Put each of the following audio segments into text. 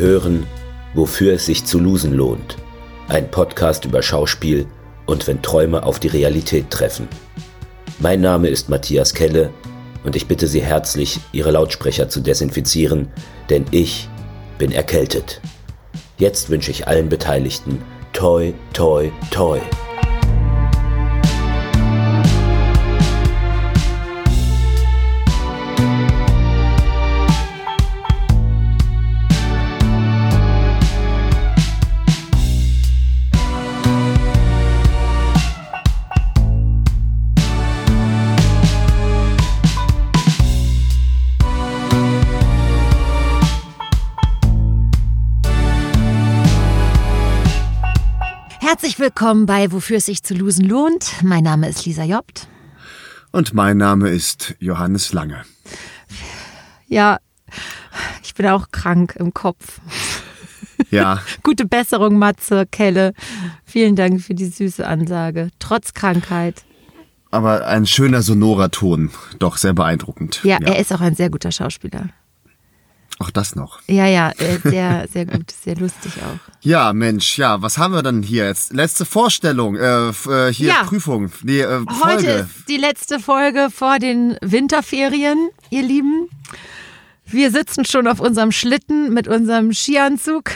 hören, wofür es sich zu losen lohnt. Ein Podcast über Schauspiel und wenn Träume auf die Realität treffen. Mein Name ist Matthias Kelle und ich bitte Sie herzlich, Ihre Lautsprecher zu desinfizieren, denn ich bin erkältet. Jetzt wünsche ich allen Beteiligten Toi, Toi, Toi. Willkommen bei Wofür es sich zu losen lohnt. Mein Name ist Lisa Jobt. Und mein Name ist Johannes Lange. Ja, ich bin auch krank im Kopf. Ja. Gute Besserung, Matze, Kelle. Vielen Dank für die süße Ansage. Trotz Krankheit. Aber ein schöner sonorer Ton. Doch sehr beeindruckend. Ja, er ist auch ein sehr guter Schauspieler. Auch das noch. Ja, ja, äh, sehr, sehr gut, sehr lustig auch. Ja, Mensch, ja, was haben wir denn hier jetzt? Letzte Vorstellung, äh, äh hier Ja. Prüfung, nee, äh, Heute Folge. ist die letzte Folge vor den Winterferien, ihr Lieben. Wir sitzen schon auf unserem Schlitten mit unserem Skianzug.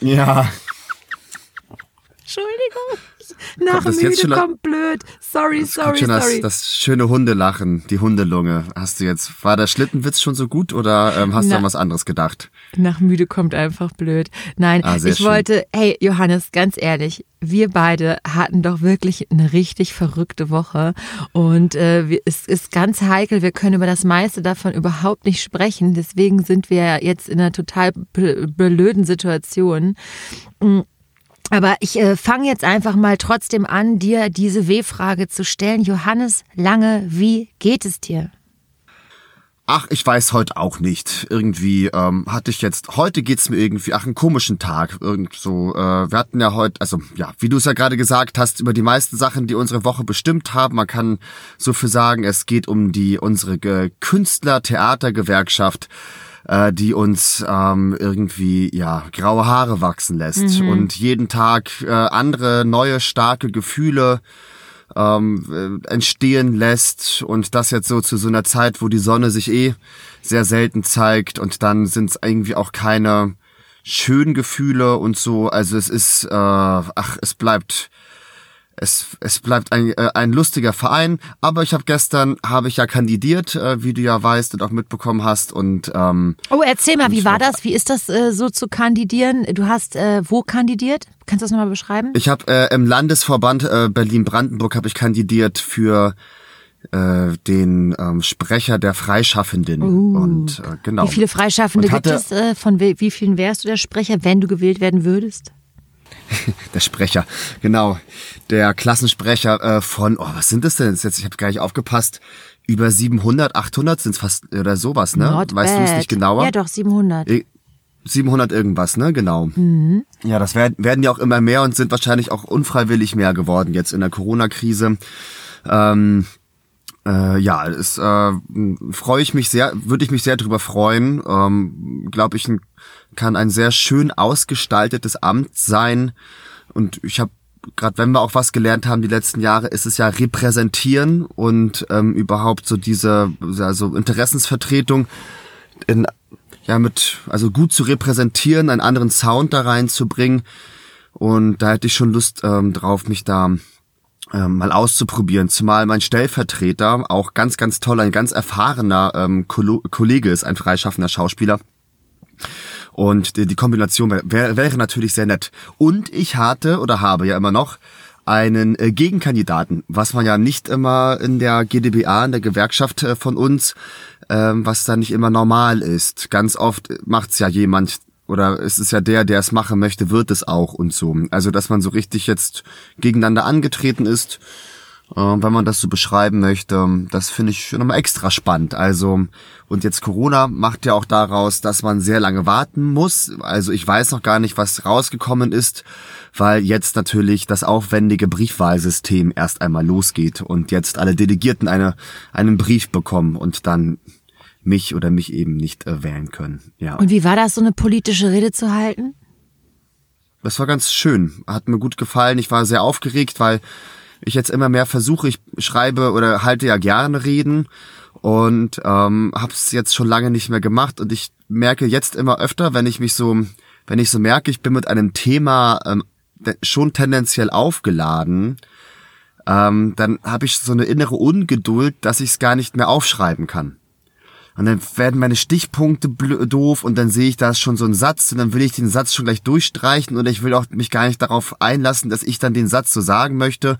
Ja, Entschuldigung. Nach das müde kommt blöd. Sorry, kommt sorry, schon das, sorry. das schöne Hundelachen, die Hundelunge. Hast du jetzt, war der Schlittenwitz schon so gut oder ähm, hast du Na. an was anderes gedacht? Nach müde kommt einfach blöd. Nein, Ah, ich schön. wollte, hey Johannes, ganz ehrlich, wir beide hatten doch wirklich eine richtig verrückte Woche und äh, wir, es ist ganz heikel, wir können über das meiste davon überhaupt nicht sprechen. Deswegen sind wir jetzt in einer total blöden Situation. Mm, Aber ich äh, fange jetzt einfach mal trotzdem an, dir diese W-Frage zu stellen. Johannes Lange, wie geht es dir? Ach, ich weiß heute auch nicht. Irgendwie ähm, hatte ich jetzt, heute geht's mir irgendwie, ach, einen komischen Tag. Irgend so, äh, wir hatten ja heute, also ja, wie du es ja gerade gesagt hast, über die meisten Sachen, die unsere Woche bestimmt haben. Man kann so viel sagen, es geht um die unsere äh, Künstler-Theater-Gewerkschaft äh, die uns ähm, irgendwie ja graue Haare wachsen lässt und jeden Tag äh, andere neue starke Gefühle ähm, äh, entstehen lässt und das jetzt so zu so einer Zeit, wo die Sonne sich eh sehr selten zeigt und dann sind es irgendwie auch keine schönen Gefühle und so. Also es ist, äh, ach, es bleibt es, es bleibt ein, äh, ein lustiger Verein, aber ich habe gestern habe ich ja kandidiert, äh, wie du ja weißt und auch mitbekommen hast und ähm, Oh, erzähl mal, wie war das? Wie ist das äh, so zu kandidieren? Du hast äh, wo kandidiert? Kannst du das nochmal beschreiben? Ich habe äh, im Landesverband äh, Berlin-Brandenburg habe ich kandidiert für äh, den ähm, Sprecher der Freischaffenden und äh, genau. Uh. Wie viele Freischaffende Und gibt hatte- es? Äh, von wie, wie vielen wärst du der Sprecher, wenn du gewählt werden würdest? Der Sprecher, genau, der Klassensprecher äh, von, oh, was sind das denn jetzt? Ich habe gar nicht aufgepasst. Über 700, 800 sind es fast oder sowas, ne? Not weißt du es nicht genauer? Ja, doch, 700. Eh, 700 irgendwas, ne? Genau. Ja, das werden, werden ja auch immer mehr und sind wahrscheinlich auch unfreiwillig mehr geworden jetzt in der Corona-Krise. Ähm, äh, ja, es äh, freue ich mich sehr, würde ich mich sehr drüber freuen. Ähm, Glaube ich, kann ein sehr schön ausgestaltetes Amt sein. Und ich habe gerade wenn wir auch was gelernt haben die letzten Jahre, ist es ja repräsentieren und ähm, überhaupt so diese also Interessensvertretung in, ja mit also gut zu repräsentieren, einen anderen Sound da reinzubringen. Und da hätte ich schon Lust ähm, drauf, mich da ähm, mal auszuprobieren. Zumal mein Stellvertreter, auch ganz, ganz toll, ein ganz erfahrener ähm, Kollege ist, ein freischaffender Schauspieler. Und die, die Kombination wär, wär, wäre natürlich sehr nett. Und ich hatte oder habe ja immer noch einen äh, Gegenkandidaten, was man ja nicht immer in der GdBA, in der Gewerkschaft äh, von uns, ähm, was da nicht immer normal ist. Ganz oft macht's ja jemand oder es ist ja der, der es machen möchte, wird es auch und so. Also dass man so richtig jetzt gegeneinander angetreten ist, äh, wenn man das so beschreiben möchte, das finde ich schon nochmal extra spannend. Also, und jetzt Corona macht ja auch daraus, dass man sehr lange warten muss. Also ich weiß noch gar nicht, was rausgekommen ist, weil jetzt natürlich das aufwendige Briefwahlsystem erst einmal losgeht und jetzt alle Delegierten eine, einen Brief bekommen und dann mich oder mich eben nicht äh, wählen können. Ja. Und wie war das, so eine politische Rede zu halten? Das war ganz schön, hat mir gut gefallen. Ich war sehr aufgeregt, weil ich jetzt immer mehr versuche, ich schreibe oder halte ja gerne Reden und ähm, habe es jetzt schon lange nicht mehr gemacht und ich merke jetzt immer öfter, wenn ich mich so, wenn ich so merke, ich bin mit einem Thema ähm, schon tendenziell aufgeladen, ähm, dann habe ich so eine innere Ungeduld, dass ich es gar nicht mehr aufschreiben kann. Und dann werden meine Stichpunkte doof und dann sehe ich da schon so einen Satz und dann will ich den Satz schon gleich durchstreichen und ich will auch mich gar nicht darauf einlassen, dass ich dann den Satz so sagen möchte.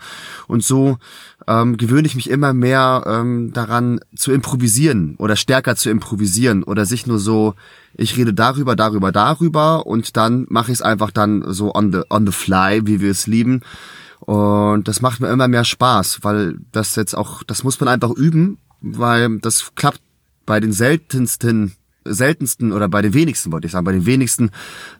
Und so ähm, gewöhne ich mich immer mehr ähm, daran zu improvisieren oder stärker zu improvisieren oder sich nur so, ich rede darüber, darüber, darüber und dann mache ich es einfach dann so on the, on the fly, wie wir es lieben. Und das macht mir immer mehr Spaß, weil das jetzt auch, das muss man einfach üben, weil das klappt bei den seltensten seltensten oder bei den wenigsten, wollte ich sagen, bei den wenigsten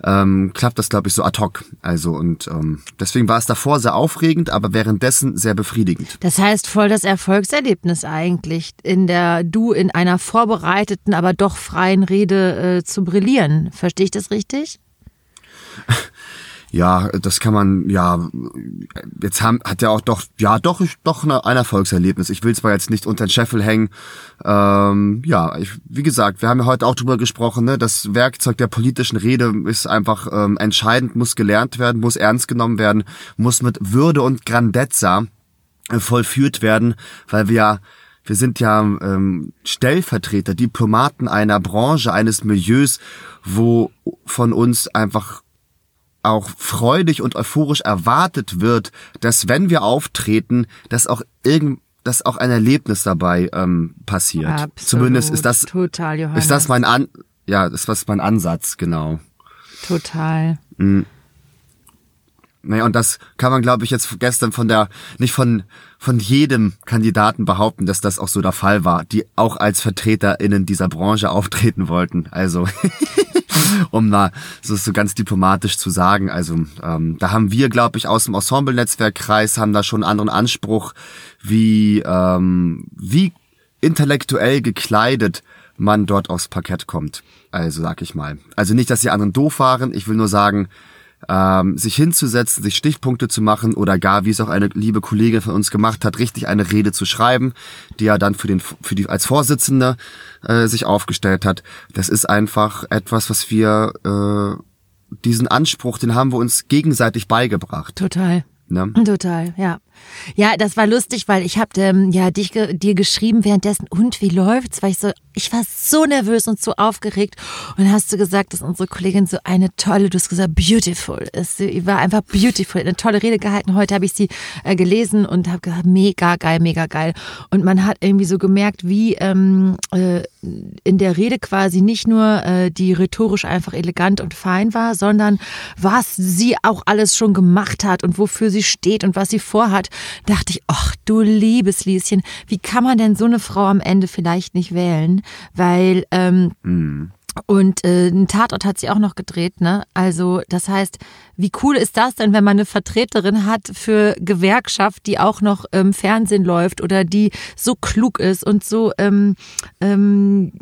ähm, klappt das, glaube ich, so ad hoc. Also und ähm, deswegen war es davor sehr aufregend, aber währenddessen sehr befriedigend. Das heißt voll das Erfolgserlebnis eigentlich, in der du in einer vorbereiteten, aber doch freien Rede äh, zu brillieren. Verstehe ich das richtig? ja, das kann man, ja, jetzt haben, hat er auch doch, ja, doch, doch ein Erfolgserlebnis. Ich will zwar jetzt nicht unter den Scheffel hängen. Ähm, ja, ich, wie gesagt, wir haben ja heute auch drüber gesprochen, ne, das Werkzeug der politischen Rede ist einfach ähm, entscheidend, muss gelernt werden, muss ernst genommen werden, muss mit Würde und Grandezza äh, vollführt werden, weil wir ja wir sind ja ähm, Stellvertreter, Diplomaten einer Branche, eines Milieus, wo von uns einfach auch freudig und euphorisch erwartet wird, dass wenn wir auftreten, dass auch irgend dass auch ein Erlebnis dabei ähm, passiert. Absolut. Zumindest ist das total Johannes. ist das mein An ja, das ist mein Ansatz, genau. Total. Mhm. Naja, und das kann man, glaube ich, jetzt gestern von der, nicht von, von jedem Kandidaten behaupten, dass das auch so der Fall war, die auch als VertreterInnen dieser Branche auftreten wollten. Also, um mal so, so ganz diplomatisch zu sagen. Also, ähm, da haben wir, glaube ich, aus dem Ensemble-Netzwerkkreis haben da schon einen anderen Anspruch, wie, ähm, wie intellektuell gekleidet man dort aufs Parkett kommt. Also, sag ich mal. Also nicht, dass die anderen doof waren. Ich will nur sagen, ähm, sich hinzusetzen, sich Stichpunkte zu machen oder gar, wie es auch eine liebe Kollegin von uns gemacht hat, richtig eine Rede zu schreiben, die er dann für den für die als Vorsitzender äh, sich aufgestellt hat. Das ist einfach etwas, was wir äh, diesen Anspruch, den haben wir uns gegenseitig beigebracht. Total. Ne? Total, ja. Ja, das war lustig, weil ich habe ähm, ja dich dir geschrieben währenddessen und wie läuft's, weil ich so ich war so nervös und so aufgeregt. Und hast du gesagt, dass unsere Kollegin so eine tolle, du hast gesagt beautiful ist, sie war einfach beautiful, eine tolle Rede gehalten. Heute habe ich sie äh, gelesen und habe gesagt, mega geil, mega geil. Und man hat irgendwie so gemerkt, wie ähm, äh, in der Rede quasi nicht nur äh, die rhetorisch einfach elegant und fein war, sondern was sie auch alles schon gemacht hat und wofür sie steht und was sie vorhat dachte ich, ach du liebes Lieschen, wie kann man denn so eine Frau am Ende vielleicht nicht wählen? Weil ähm, mhm. Und äh, ein Tatort hat sie auch noch gedreht, ne? Also das heißt, wie cool ist das denn, wenn man eine Vertreterin hat für Gewerkschaft, die auch noch im Fernsehen läuft oder die so klug ist und so ähm, ähm,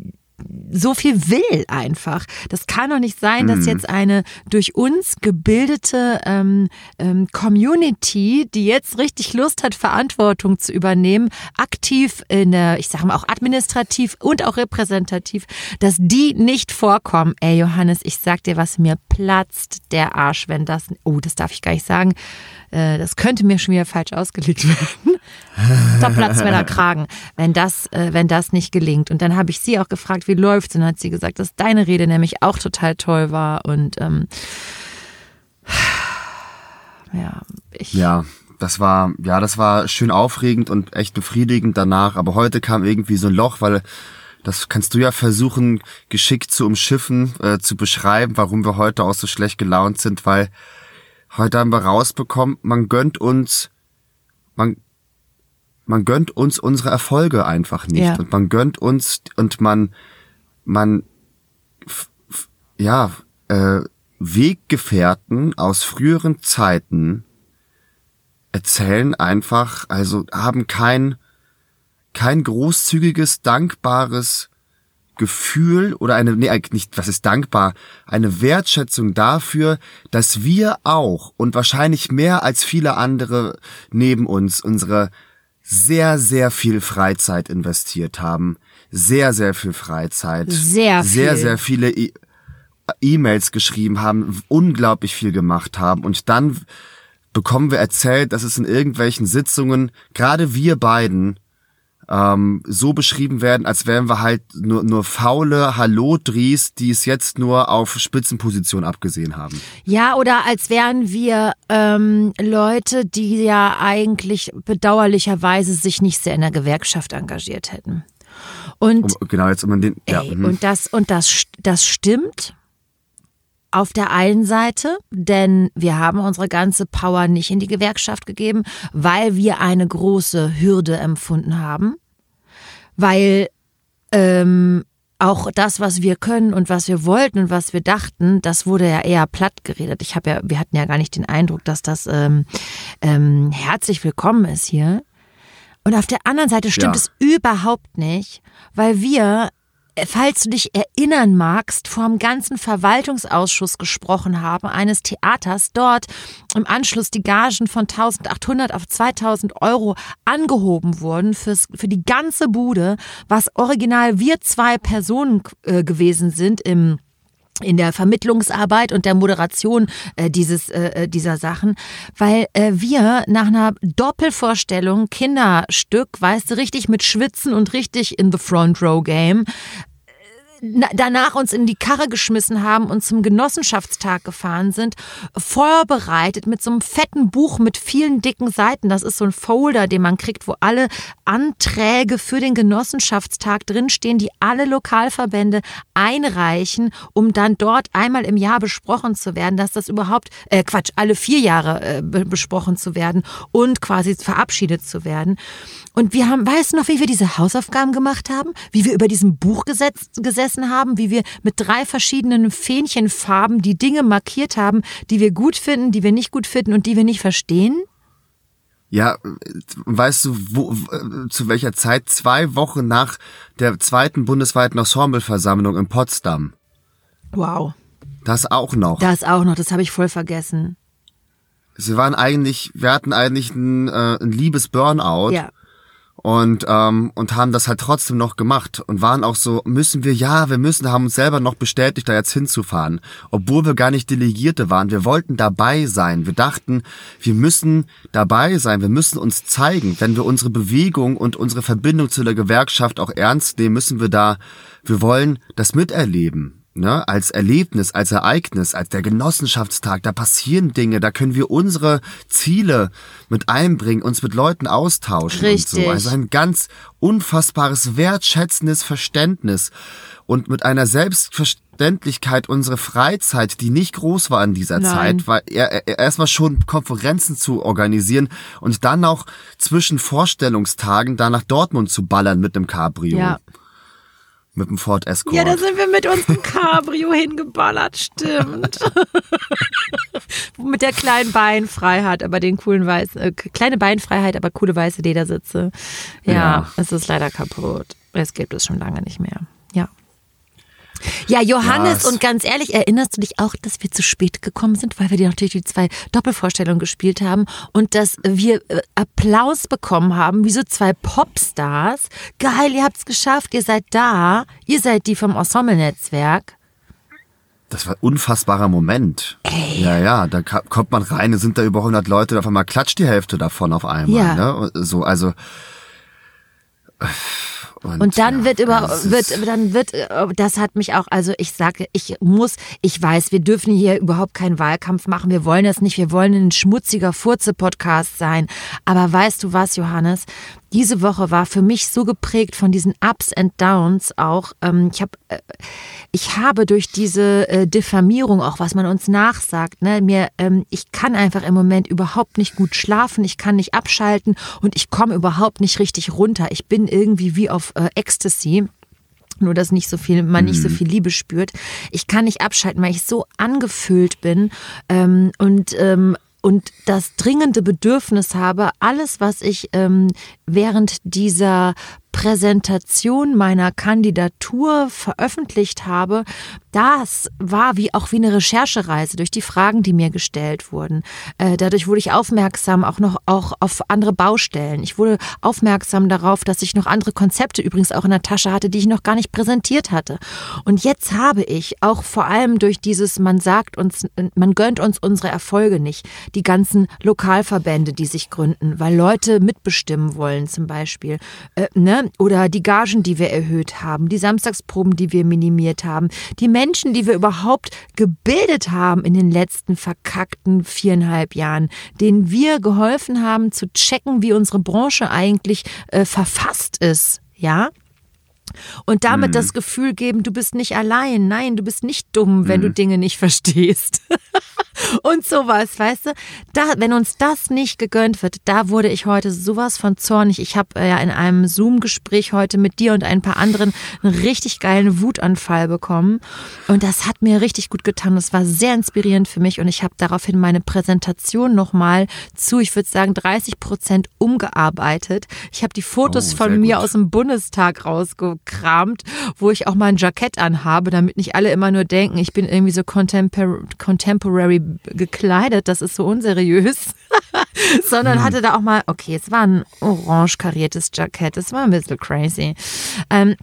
so viel will einfach. Das kann doch nicht sein, dass mhm. jetzt eine durch uns gebildete ähm, ähm, Community, die jetzt richtig Lust hat, Verantwortung zu übernehmen, aktiv in der, ich sage mal auch administrativ und auch repräsentativ, dass die nicht vorkommen. Ey Johannes, ich sag dir was, mir platzt der Arsch, wenn das, oh, das darf ich gar nicht sagen, äh, das könnte mir schon wieder falsch ausgelegt werden. der Kragen, wenn das, äh, wenn das nicht gelingt. Und dann habe ich sie auch gefragt, wie läuft's? Und dann hat sie gesagt, dass deine Rede nämlich auch total toll war. Und ähm, ja, ich. Ja, das war, ja, das war schön aufregend und echt befriedigend danach. Aber heute kam irgendwie so ein Loch, weil das kannst du ja versuchen, geschickt zu umschiffen, äh, zu beschreiben, warum wir heute auch so schlecht gelaunt sind, weil Heute haben wir rausbekommen, man gönnt uns, man, man gönnt uns unsere Erfolge einfach nicht. Ja. Und man gönnt uns und man, man, ja, äh, Weggefährten aus früheren Zeiten erzählen einfach, also haben kein, kein großzügiges, dankbares Gefühl oder eine, nee, nicht, was ist dankbar, eine Wertschätzung dafür, dass wir auch und wahrscheinlich mehr als viele andere neben uns unsere sehr, sehr viel Freizeit investiert haben. Sehr, sehr viel Freizeit. Sehr viel. Sehr, sehr viele e- E-Mails geschrieben haben, unglaublich viel gemacht haben und dann bekommen wir erzählt, dass es in irgendwelchen Sitzungen, gerade wir beiden, ähm, so beschrieben werden, als wären wir halt nur, nur faule Hallo-Dries, die es jetzt nur auf Spitzenposition abgesehen haben. Ja, oder als wären wir ähm, Leute, die ja eigentlich bedauerlicherweise sich nicht sehr in der Gewerkschaft engagiert hätten. Und um, genau jetzt um den ey, ja, mhm. und das und das das stimmt auf der einen Seite, denn wir haben unsere ganze Power nicht in die Gewerkschaft gegeben, weil wir eine große Hürde empfunden haben, weil ähm, auch das, was wir können und was wir wollten und was wir dachten, das wurde ja eher platt geredet. Ich habe ja, wir hatten ja gar nicht den Eindruck, dass das ähm, ähm, herzlich willkommen ist hier. Und auf der anderen Seite stimmt Ja. es überhaupt nicht, weil wir falls du dich erinnern magst, vor dem ganzen Verwaltungsausschuss gesprochen haben, eines Theaters, dort im Anschluss die Gagen von 1800 auf 2000 Euro angehoben wurden fürs, für die ganze Bude, was original wir zwei Personen äh, gewesen sind im in der Vermittlungsarbeit und der Moderation äh, dieses äh, dieser Sachen, weil äh, wir nach einer Doppelvorstellung Kinderstück, weißt du, richtig mit Schwitzen und richtig in the front row game danach uns in die Karre geschmissen haben und zum Genossenschaftstag gefahren sind, vorbereitet mit so einem fetten Buch mit vielen dicken Seiten. Das ist so ein Folder, den man kriegt, wo alle Anträge für den Genossenschaftstag drinstehen, die alle Lokalverbände einreichen, um dann dort einmal im Jahr besprochen zu werden, dass das überhaupt, äh Quatsch, alle vier Jahre äh, be- besprochen zu werden und quasi verabschiedet zu werden. Und wir haben, weißt du noch, wie wir diese Hausaufgaben gemacht haben? Wie wir über diesem Buch gesetzt, gesessen haben? Wie wir mit drei verschiedenen Fähnchenfarben die Dinge markiert haben, die wir gut finden, die wir nicht gut finden und die wir nicht verstehen? Ja, weißt du, wo, w- zu welcher Zeit? Zwei Wochen nach der zweiten bundesweiten Ensembleversammlung in Potsdam. Wow. Das auch noch. Das auch noch, das habe ich voll vergessen. Sie waren eigentlich, wir hatten eigentlich ein, äh, ein liebes Burnout. Ja. Und ähm, und haben das halt trotzdem noch gemacht und waren auch so müssen wir ja wir müssen haben uns selber noch bestätigt da jetzt hinzufahren. Obwohl wir gar nicht Delegierte waren. Wir wollten dabei sein. Wir dachten wir müssen dabei sein. Wir müssen uns zeigen. Wenn wir unsere Bewegung und unsere Verbindung zu der Gewerkschaft auch ernst nehmen müssen wir da wir wollen das miterleben ne, als Erlebnis, als Ereignis, als der Genossenschaftstag, da passieren Dinge, da können wir unsere Ziele mit einbringen, uns mit Leuten austauschen und Richtig. so. Also ein ganz unfassbares, wertschätzendes Verständnis und mit einer Selbstverständlichkeit unsere Freizeit, die nicht groß war in dieser Nein. Zeit, war er, er, erstmal schon Konferenzen zu organisieren und dann auch zwischen Vorstellungstagen da nach Dortmund zu ballern mit dem Cabrio. Ja. Mit dem Ford Escort. Ja, da sind wir mit unserem Cabrio hingeballert, stimmt. mit der kleinen Beinfreiheit, aber den coolen weißen, äh, kleine Beinfreiheit, aber coole weiße Ledersitze. Ja, Ja. es ist leider kaputt. Es gibt es schon lange nicht mehr. Ja. Johannes, Ja, es- und ganz ehrlich, erinnerst du dich auch, dass wir zu spät gekommen sind, weil wir dir natürlich die zwei Doppelvorstellungen gespielt haben und dass wir äh, Applaus bekommen haben, wie so zwei Popstars. Geil, ihr habt's geschafft, ihr seid da, ihr seid die vom Ensemble-Netzwerk. Das war ein unfassbarer Moment. Ja, ja, da kommt man rein, es sind da über 100 Leute, auf einmal klatscht die Hälfte davon auf einmal. Ja. Ne? Und So, also. Und dann ja, wird über, wird, dann wird, äh, das hat mich auch, also ich sage, ich muss, ich weiß, wir dürfen hier überhaupt keinen Wahlkampf machen, wir wollen das nicht, wir wollen ein schmutziger Furze-Podcast sein. Aber weißt du was, Johannes? Diese Woche war für mich so geprägt von diesen Ups and Downs auch. Ähm, ich, hab, äh, ich habe durch diese äh, Diffamierung, auch was man uns nachsagt, ne, mir, ähm, ich kann einfach im Moment überhaupt nicht gut schlafen, ich kann nicht abschalten und ich komme überhaupt nicht richtig runter. Ich bin irgendwie wie auf äh, Ecstasy. Nur, dass nicht so viel, man nicht so viel Liebe spürt. Ich kann nicht abschalten, weil ich so angefüllt bin ähm, und ähm, und das dringende Bedürfnis habe, alles, was ich ähm, während dieser Präsentation meiner Kandidatur veröffentlicht habe, das war wie auch wie eine Recherchereise durch die Fragen, die mir gestellt wurden. Äh, dadurch wurde ich aufmerksam auch noch auch auf andere Baustellen. Ich wurde aufmerksam darauf, dass ich noch andere Konzepte übrigens auch in der Tasche hatte, die ich noch gar nicht präsentiert hatte. Und jetzt habe ich auch vor allem durch dieses, man sagt uns, man gönnt uns unsere Erfolge nicht, die ganzen Lokalverbände, die sich gründen, weil Leute mitbestimmen wollen zum Beispiel, äh, ne? Oder die Gagen, die wir erhöht haben, die Samstagsproben, die wir minimiert haben, die Menschen, die wir überhaupt gebildet haben in den letzten verkackten viereinhalb Jahren, denen wir geholfen haben zu checken, wie unsere Branche eigentlich äh, verfasst ist. Ja, und damit mhm. das Gefühl geben, du bist nicht allein. Nein, du bist nicht dumm, wenn mhm. du Dinge nicht verstehst. und sowas, weißt du? Da, wenn uns das nicht gegönnt wird, da wurde ich heute sowas von zornig. Ich habe äh, ja in einem Zoom-Gespräch heute mit dir und ein paar anderen einen richtig geilen Wutanfall bekommen. Und das hat mir richtig gut getan. Das war sehr inspirierend für mich und ich habe daraufhin meine Präsentation nochmal zu, ich würde sagen, 30 Prozent umgearbeitet. Ich habe die Fotos oh, von mir gut. aus dem Bundestag rausgekramt, wo ich auch mal ein Jackett anhabe, damit nicht alle immer nur denken, ich bin irgendwie so Contempor Contemporary gekleidet, das ist so unseriös, sondern hm. hatte da auch mal, okay, es war ein orange kariertes Jackett, es war ein bisschen crazy. Ähm,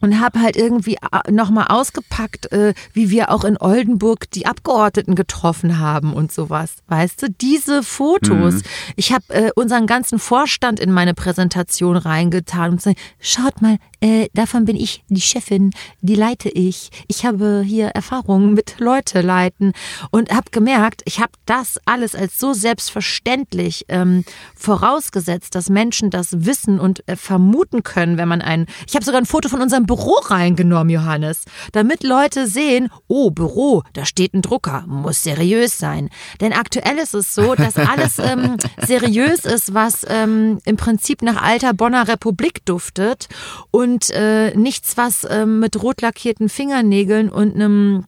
und habe halt irgendwie äh, nochmal ausgepackt, äh, wie wir auch in Oldenburg die Abgeordneten getroffen haben und sowas. Weißt du, diese Fotos. Mhm. Ich habe äh, unseren ganzen Vorstand in meine Präsentation reingetan und gesagt, schaut mal, äh, davon bin ich die Chefin, die leite ich. Ich habe hier Erfahrungen mit Leute leiten und habe gemerkt, ich habe das alles als so selbstverständlich ähm, vorausgesetzt, dass Menschen das wissen und äh, vermuten können, wenn man ein. Ich habe sogar ein Foto von unserem Büro reingenommen, Johannes, damit Leute sehen, oh, Büro, da steht ein Drucker, muss seriös sein. Denn aktuell ist es so, dass alles ähm, seriös ist, was ähm, im Prinzip nach alter Bonner Republik duftet und äh, nichts, was äh, mit rot lackierten Fingernägeln und einem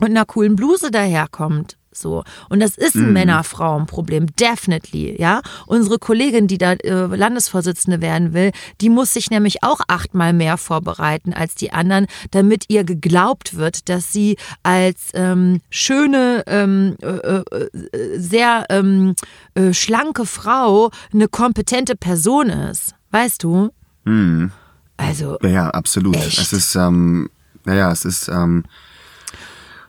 und einer coolen Bluse daherkommt. So. Und das ist ein mhm. Männer-Frauen-Problem, definitely, ja. Unsere Kollegin, die da äh, Landesvorsitzende werden will, die muss sich nämlich auch achtmal mehr vorbereiten als die anderen, damit ihr geglaubt wird, dass sie als ähm, schöne, ähm, äh, äh, sehr ähm, äh, schlanke Frau eine kompetente Person ist. Weißt du? Mhm. Also. Ja, absolut. Echt? Es ist, ähm, naja, es ist, ähm,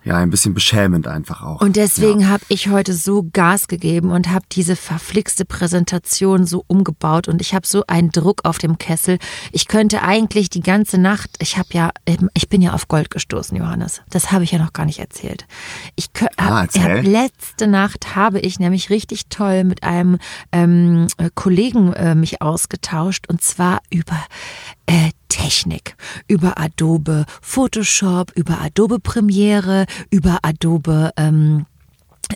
ja, ein bisschen beschämend einfach auch. Und deswegen ja. habe ich heute so Gas gegeben und habe diese verflixte Präsentation so umgebaut und ich habe so einen Druck auf dem Kessel. Ich könnte eigentlich die ganze Nacht, ich habe ja, ich bin ja auf Gold gestoßen, Johannes. Das habe ich ja noch gar nicht erzählt. Ich ah, hab, letzte Nacht habe ich nämlich richtig toll mit einem ähm, Kollegen äh, mich ausgetauscht und zwar über äh, Technik, über Adobe Photoshop, über Adobe Premiere, über Adobe ähm,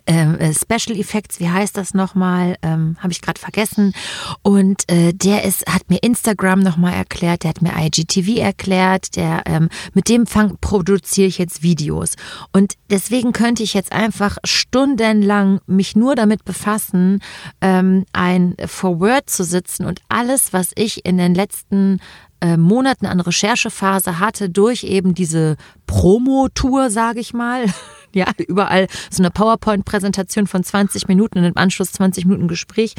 ähm, äh, Special Effects, wie heißt das nochmal? Ähm, Habe ich gerade vergessen. Und äh, der ist, hat mir Instagram nochmal erklärt, der hat mir IGTV erklärt, der ähm, mit dem fang, produziere ich jetzt Videos. Und deswegen könnte ich jetzt einfach stundenlang mich nur damit befassen, ähm, ein Forward zu sitzen und alles, was ich in den letzten äh, Monaten an Recherchephase hatte durch eben diese Promo-Tour, sage ich mal. ja, überall so eine PowerPoint-Präsentation von 20 Minuten und im Anschluss 20 Minuten Gespräch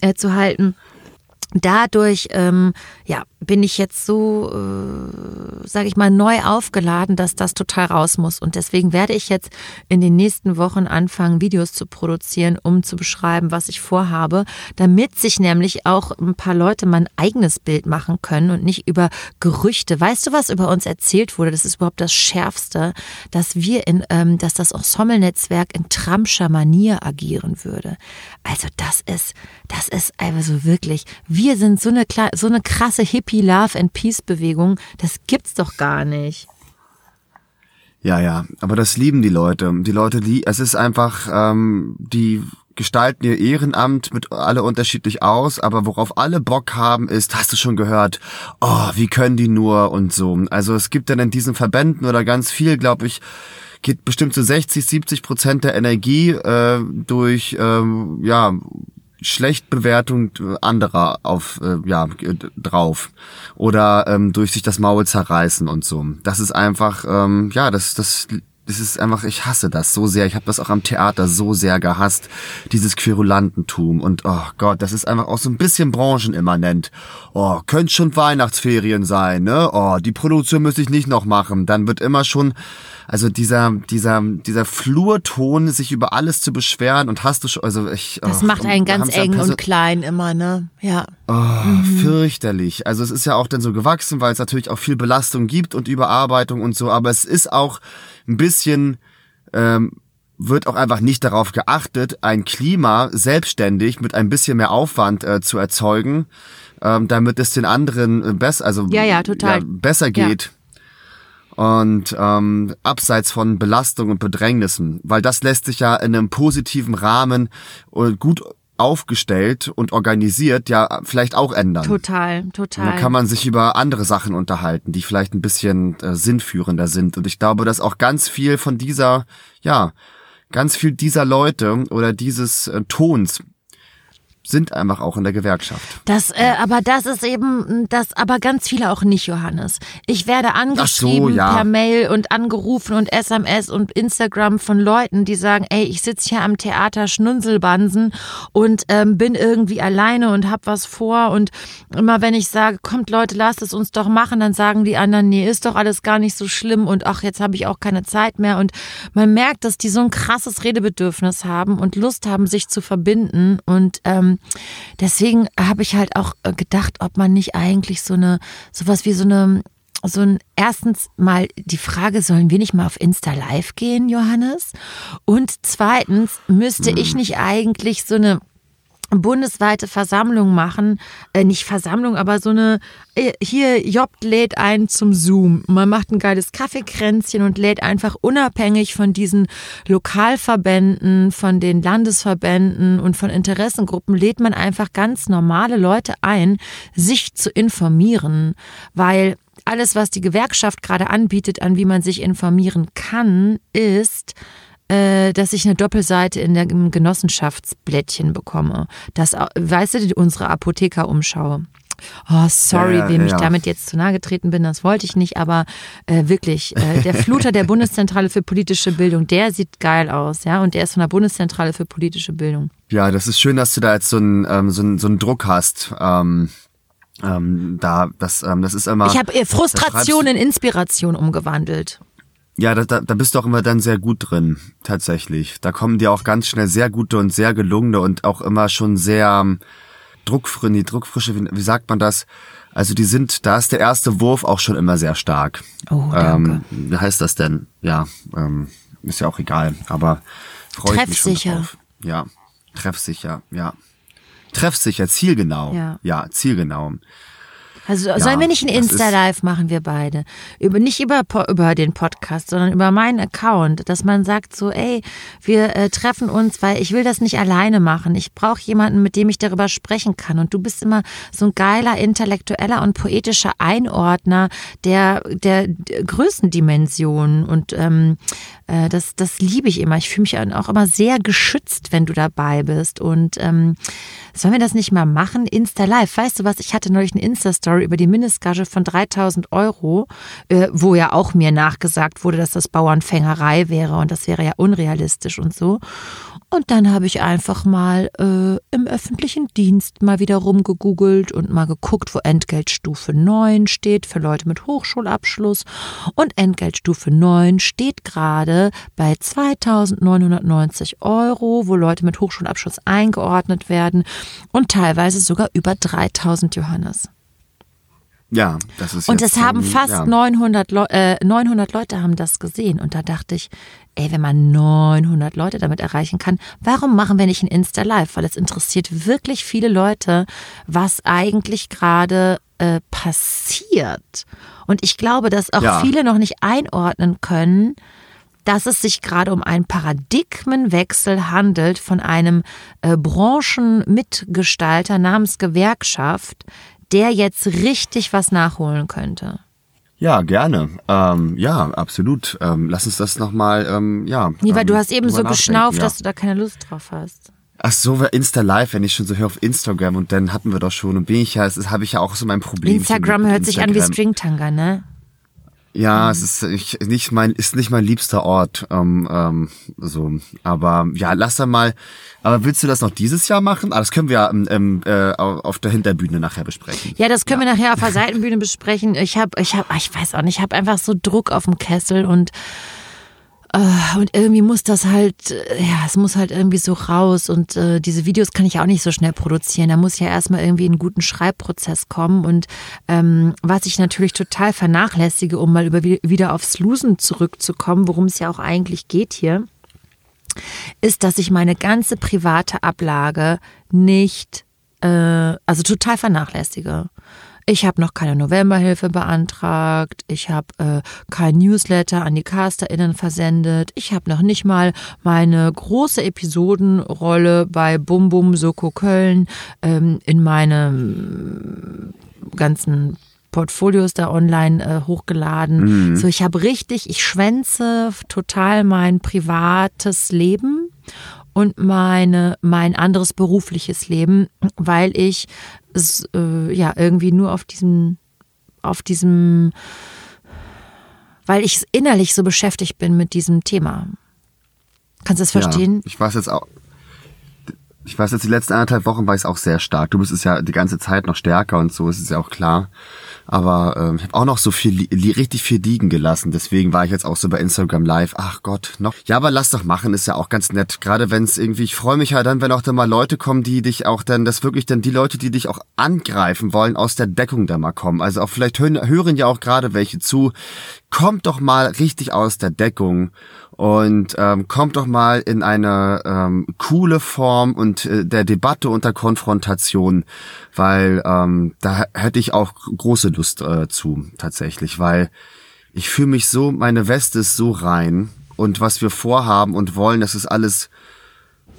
äh, zu halten dadurch ähm, ja bin ich jetzt so, äh, sage ich mal, neu aufgeladen, dass das total raus muss. Und deswegen werde ich jetzt in den nächsten Wochen anfangen, Videos zu produzieren, um zu beschreiben, was ich vorhabe, damit sich nämlich auch ein paar Leute mein eigenes Bild machen können und nicht über Gerüchte. Weißt du, was über uns erzählt wurde? Das ist überhaupt das Schärfste, dass wir in, ähm, dass das Ensemble-Netzwerk in Tramscher Manier agieren würde. Also das ist, das ist also wirklich, wir sind so eine, so eine krasse Hippie Love and Peace Bewegung, das gibt's doch gar nicht. Ja, ja, aber das lieben die Leute. Die Leute, die, es ist einfach, ähm, die gestalten ihr Ehrenamt mit alle unterschiedlich aus, aber worauf alle Bock haben ist, hast du schon gehört, oh, wie können die nur und so. Also es gibt dann in diesen Verbänden oder ganz viel, glaube ich, geht bestimmt zu so 60, 70 Prozent der Energie äh, durch ähm, ja Schlechtbewertung anderer auf äh, ja drauf oder ähm, durch sich das Maul zerreißen und so. Das ist einfach ähm, ja das das das ist einfach, ich hasse das so sehr. Ich habe das auch am Theater so sehr gehasst, dieses Querulantentum. Und oh Gott, das ist einfach auch so ein bisschen branchenimmanent. Oh, könnte schon Weihnachtsferien sein, ne? Oh, die Produktion müsste ich nicht noch machen. Dann wird immer schon, also dieser, dieser, dieser Flurton, sich über alles zu beschweren und hast du schon, also ich. Das oh, macht einen ganz eng und klein immer, ne? Ja. Oh, mhm. fürchterlich. Also es ist ja auch dann so gewachsen, weil es natürlich auch viel Belastung gibt und Überarbeitung und so, aber es ist auch ein bisschen ähm, wird auch einfach nicht darauf geachtet, ein Klima selbstständig mit ein bisschen mehr Aufwand äh, zu erzeugen, ähm, damit es den anderen äh, besser, also ja, ja, total. Ja, besser geht. Ja. Und ähm, abseits von Belastung und Bedrängnissen, weil das lässt sich ja in einem positiven Rahmen äh, gut aufgestellt und organisiert ja vielleicht auch ändern. Total, total. Und dann kann man sich über andere Sachen unterhalten, die vielleicht ein bisschen äh, sinnführender sind. Und ich glaube, dass auch ganz viel von dieser, ja, ganz viel dieser Leute oder dieses äh, Tons sind einfach auch in der Gewerkschaft. Das, äh, aber das ist eben, das aber ganz viele auch nicht, Johannes. Ich werde angeschrieben so, ja. per Mail und angerufen und SMS und Instagram von Leuten, die sagen, ey, ich sitze hier am Theater Schnunzelbansen und ähm, bin irgendwie alleine und hab was vor und immer wenn ich sage, kommt Leute, lasst es uns doch machen, dann sagen die anderen, nee, ist doch alles gar nicht so schlimm und ach, jetzt habe ich auch keine Zeit mehr und man merkt, dass die so ein krasses Redebedürfnis haben und Lust haben, sich zu verbinden und ähm, deswegen habe ich halt auch äh, gedacht, ob man nicht eigentlich so eine, sowas wie so eine, so ein, erstens mal die Frage, sollen wir nicht mal auf Insta Live gehen, Johannes? Und zweitens, müsste ich hm. nicht eigentlich so eine bundesweite Versammlung machen, äh, nicht Versammlung, aber so eine, äh, hier Job lädt ein zum Zoom. Man macht ein geiles Kaffeekränzchen und lädt einfach unabhängig von diesen Lokalverbänden, von den Landesverbänden und von Interessengruppen, lädt man einfach ganz normale Leute ein, sich zu informieren, weil alles, was die Gewerkschaft gerade anbietet, an wie man sich informieren kann, ist, dass ich eine Doppelseite in der, im Genossenschaftsblättchen bekomme. Das, weißt du, unsere Apothekerumschau. Oh, sorry, ja, ja, wem ja, ich damit jetzt zu nahe getreten bin, das wollte ich nicht, aber äh, wirklich, äh, der Fluter der Bundeszentrale für politische Bildung, der sieht geil aus, ja, und der ist von der Bundeszentrale für politische Bildung. Ja, das ist schön, dass du da jetzt so einen, ähm, so einen, so einen Druck hast. Ähm, ähm, da, das, ähm, das ist immer. Ich habe Frustration in Inspiration umgewandelt. Ja, da, da bist du auch immer dann sehr gut drin, tatsächlich. Da kommen dir auch ganz schnell sehr gute und sehr gelungene und auch immer schon sehr ähm, druckfrische, druckfrische, wie, wie sagt man das? Also die sind, da ist der erste Wurf auch schon immer sehr stark. Oh, danke. Ähm, wie heißt das denn? Ja, ähm, ist ja auch egal, aber freue ich mich schon drauf. Ja, treffsicher, ja. Treffsicher, zielgenau. Ja, ja zielgenau. Also ja, sollen wir nicht ein Insta-Live machen, wir beide? Über, nicht über, über den Podcast, sondern über meinen Account, dass man sagt so, ey, wir äh, treffen uns, weil ich will das nicht alleine machen. Ich brauche jemanden, mit dem ich darüber sprechen kann. Und du bist immer so ein geiler, intellektueller und poetischer Einordner der, der, der Größendimensionen. Und ähm, äh, das, das liebe ich immer. Ich fühle mich auch immer sehr geschützt, wenn du dabei bist. Und ähm, sollen wir das nicht mal machen? Insta Live. Weißt du was? Ich hatte neulich eine Insta-Story über die Mindestgage von 3000 Euro, äh, wo ja auch mir nachgesagt wurde, dass das Bauernfängerei wäre und das wäre ja unrealistisch und so. Und dann habe ich einfach mal äh, im öffentlichen Dienst mal wieder rumgegoogelt und mal geguckt, wo Entgeltstufe 9 steht für Leute mit Hochschulabschluss. Und Entgeltstufe 9 steht gerade bei 2990 Euro, wo Leute mit Hochschulabschluss eingeordnet werden und teilweise sogar über 3000 Johannes. Ja, das ist Und es haben fast ja. 900, Le äh, 900 Leute haben das gesehen. Und da dachte ich, ey, wenn man 900 Leute damit erreichen kann, warum machen wir nicht ein Insta-Live? Weil es interessiert wirklich viele Leute, was eigentlich gerade äh, passiert. Und ich glaube, dass auch ja. viele noch nicht einordnen können, dass es sich gerade um einen Paradigmenwechsel handelt von einem äh, Branchenmitgestalter namens Gewerkschaft, der jetzt richtig was nachholen könnte? Ja, gerne. Ähm, ja, absolut. Ähm, lass uns das nochmal, ähm, ja. Nee, weil du ähm, hast eben so geschnauft, ja. dass du da keine Lust drauf hast. Ach so, Insta Live, wenn ich schon so höre auf Instagram und dann hatten wir doch schon und bin ich ja, das habe ich ja auch so mein Problem. Instagram hört sich an wie Stringtanga, ne? Ja, es ist ich, nicht mein ist nicht mein liebster Ort, ähm, ähm, so. Aber ja, lass da mal. Aber willst du das noch dieses Jahr machen? Ah, das können wir ja ähm, äh, auf der Hinterbühne nachher besprechen. Ja, das können ja. wir nachher auf der Seitenbühne besprechen. Ich habe, ich habe, ich weiß auch nicht, ich habe einfach so Druck auf dem Kessel und und irgendwie muss das halt, äh, ja, es muss halt irgendwie so raus. Und äh, diese Videos kann ich auch nicht so schnell produzieren. Da muss ja erstmal irgendwie einen guten Schreibprozess kommen. Und ähm, was ich natürlich total vernachlässige, um mal über, wieder aufs Losen zurückzukommen, worum es ja auch eigentlich geht hier, ist, dass ich meine ganze private Ablage nicht, äh, also total vernachlässige. Ich habe noch keine Novemberhilfe beantragt. Ich habe äh, kein Newsletter an die CasterInnen versendet. Ich habe noch nicht mal meine große Episodenrolle bei Bum Bum Soko Köln ähm, in meine ganzen Portfolios da online äh, hochgeladen. Mhm. So, ich habe richtig, ich schwänze total mein privates Leben und meine mein anderes berufliches Leben, weil ich es, äh, ja irgendwie nur auf diesem auf diesem weil ich innerlich so beschäftigt bin mit diesem Thema. Kannst du das verstehen? Ja, ich weiß jetzt auch. Ich weiß jetzt, die letzten anderthalb Wochen war ich auch sehr stark. Du bist es ja die ganze Zeit noch stärker und so ist es ja auch klar. Aber ähm, ich habe auch noch so viel, richtig viel liegen gelassen. Deswegen war ich jetzt auch so bei Instagram live. Ach Gott, noch. Ja, aber lass doch machen, ist ja auch ganz nett. Gerade wenn es irgendwie, ich freue mich halt dann, wenn auch dann mal Leute kommen, die dich auch dann, das wirklich dann die Leute, die dich auch angreifen wollen, aus der Deckung da mal kommen. Also auch vielleicht hören, hören ja auch gerade welche zu. Kommt doch mal richtig aus der Deckung und ähm, kommt doch mal in eine ähm, coole Form und äh, der Debatte und der Konfrontation, weil ähm, da hätte ich auch große Lust äh, zu tatsächlich, weil ich fühle mich so, meine Weste ist so rein und was wir vorhaben und wollen, das ist alles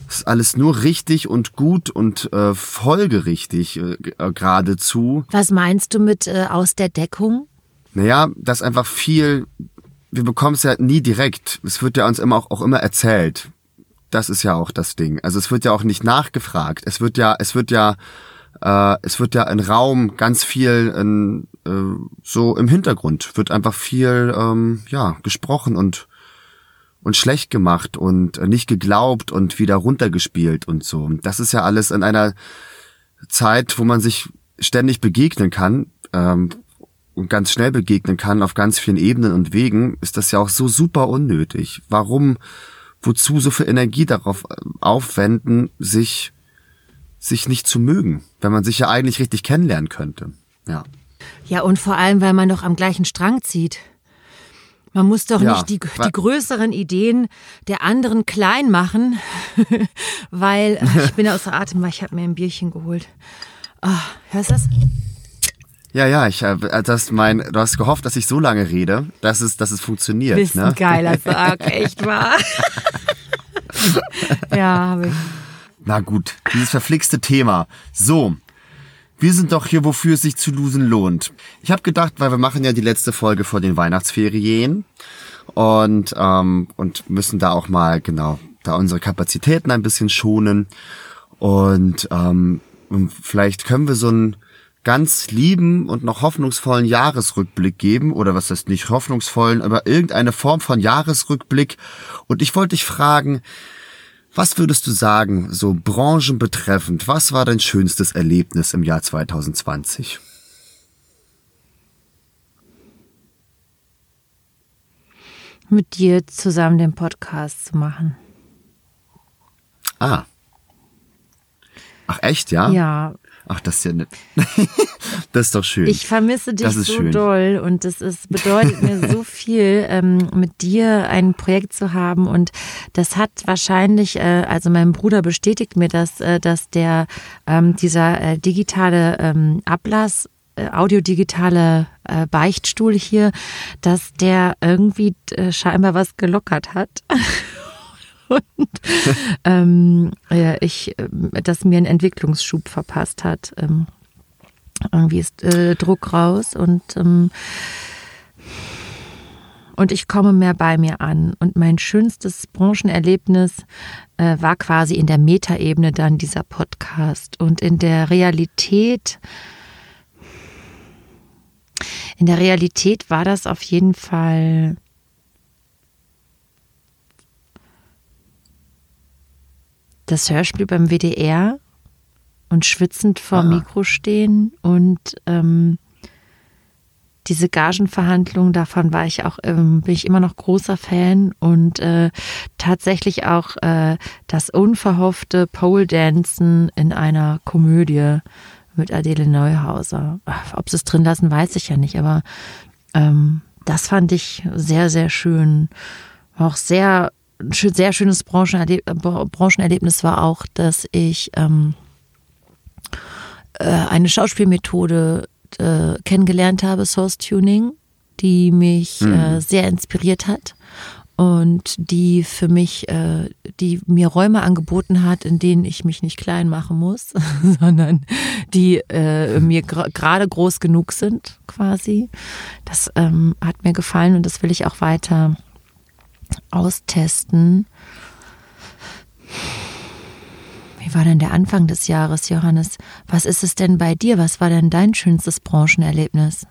das ist alles nur richtig und gut und äh, folgerichtig äh, geradezu. Was meinst du mit äh, aus der Deckung? Naja, dass einfach viel wir bekommen es ja nie direkt. Es wird ja uns immer auch, auch immer erzählt. Das ist ja auch das Ding. Also es wird ja auch nicht nachgefragt. Es wird ja, es wird ja, äh, es wird ja in Raum ganz viel in, äh, so im Hintergrund wird einfach viel ähm, ja gesprochen und und schlecht gemacht und nicht geglaubt und wieder runtergespielt und so. Das ist ja alles in einer Zeit, wo man sich ständig begegnen kann, ähm, ganz schnell begegnen kann auf ganz vielen Ebenen und Wegen, ist das ja auch so super unnötig. Warum, wozu so viel Energie darauf äh, aufwenden, sich, sich nicht zu mögen, wenn man sich ja eigentlich richtig kennenlernen könnte. Ja. Ja, und vor allem, weil man doch am gleichen Strang zieht. Man muss doch ja, nicht die, die größeren Ideen der anderen klein machen, weil ich bin außer Atem, weil ich habe mir ein Bierchen geholt. Oh, hörst du das? Ja, ja, ich habe äh, das mein, du hast gehofft, dass ich so lange rede, dass es, dass es funktioniert. Bist ne? ein geiler Sack, echt wahr. ja, habe ich. Na gut, dieses verflixte Thema. So, wir sind doch hier, wofür es sich zu losen lohnt. Ich habe gedacht, weil wir machen ja die letzte Folge vor den Weihnachtsferien und ähm, und müssen da auch mal genau da unsere Kapazitäten ein bisschen schonen und ähm, vielleicht können wir so ein ganz lieben und noch hoffnungsvollen Jahresrückblick geben oder was heißt nicht hoffnungsvollen, aber irgendeine Form von Jahresrückblick. Und ich wollte dich fragen, was würdest du sagen, so branchenbetreffend, was war dein schönstes Erlebnis im Jahr 2020? Mit dir zusammen den Podcast zu machen. Ah. Ach echt, ja? Ja, Ach, das ist ja nett. das ist doch schön. Ich vermisse dich so schön. doll und es ist, bedeutet mir so viel, ähm, mit dir ein Projekt zu haben. Und das hat wahrscheinlich, äh, also mein Bruder bestätigt mir das, äh, dass der ähm, dieser äh, digitale ähm, Ablass äh, audiodigitale äh, Beichtstuhl hier, dass der irgendwie äh, scheinbar was gelockert hat. und ähm, ja, ich, äh, dass mir einen Entwicklungsschub verpasst hat. Ähm, irgendwie ist äh, Druck raus und ähm, und ich komme mehr bei mir an. Und mein schönstes Branchenerlebnis äh, war quasi in der Metaebene dann dieser Podcast. Und in der Realität, in der Realität war das auf jeden Fall das Hörspiel beim WDR und schwitzend vor ah. Mikro stehen und ähm, diese Gagenverhandlungen, davon war ich auch, ähm, bin ich immer noch großer Fan und äh, tatsächlich auch äh, das unverhoffte Pole Dancen in einer Komödie mit Adele Neuhauser. Ob sie es drin lassen, weiß ich ja nicht, aber ähm, das fand ich sehr, sehr schön. Auch sehr, sehr schönes Branchenerleb Branchenerlebnis war auch, dass ich ähm, äh, eine Schauspielmethode äh, kennengelernt habe, Source Tuning, die mich mhm. äh, sehr inspiriert hat und die für mich, äh, die mir Räume angeboten hat, in denen ich mich nicht klein machen muss, sondern die äh, mir gerade groß genug sind, quasi. Das ähm, hat mir gefallen und das will ich auch weiter austesten. Wie war denn der Anfang des Jahres, Johannes? Was ist es denn bei dir? Was war denn dein schönstes Branchenerlebnis?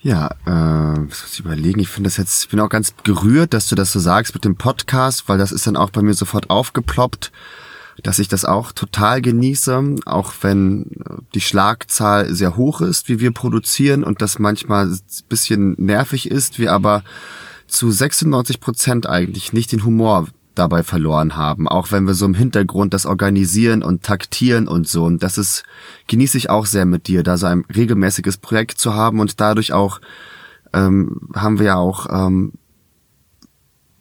Ja, äh, was muss ich überlegen? Ich finde das jetzt, ich bin auch ganz gerührt, dass du das so sagst mit dem Podcast, weil das ist dann auch bei mir sofort aufgeploppt, dass ich das auch total genieße, auch wenn die Schlagzahl sehr hoch ist, wie wir produzieren und das manchmal ein bisschen nervig ist, wir aber zu 96 Prozent eigentlich nicht den Humor dabei verloren haben, auch wenn wir so im Hintergrund das organisieren und taktieren und so. Und das ist, genieße ich auch sehr mit dir, da so ein regelmäßiges Projekt zu haben und dadurch auch ähm, haben wir ja auch, ähm,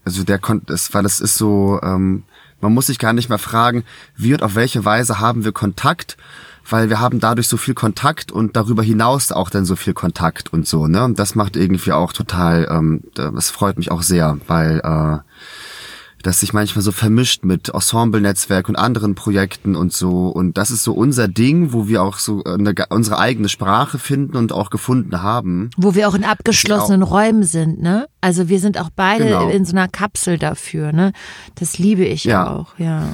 also der konnte, es war, das ist so, ähm, man muss sich gar nicht mehr fragen, wie und auf welche Weise haben wir Kontakt, weil wir haben dadurch so viel Kontakt und darüber hinaus auch dann so viel Kontakt und so, ne? Und das macht irgendwie auch total, ähm, das freut mich auch sehr, weil äh, das sich manchmal so vermischt mit Ensemble-Netzwerk und anderen Projekten und so. Und das ist so unser Ding, wo wir auch so eine, unsere eigene Sprache finden und auch gefunden haben. Wo wir auch in abgeschlossenen auch, Räumen sind, ne? Also wir sind auch beide genau. in so einer Kapsel dafür, ne? Das liebe ich ja auch, ja.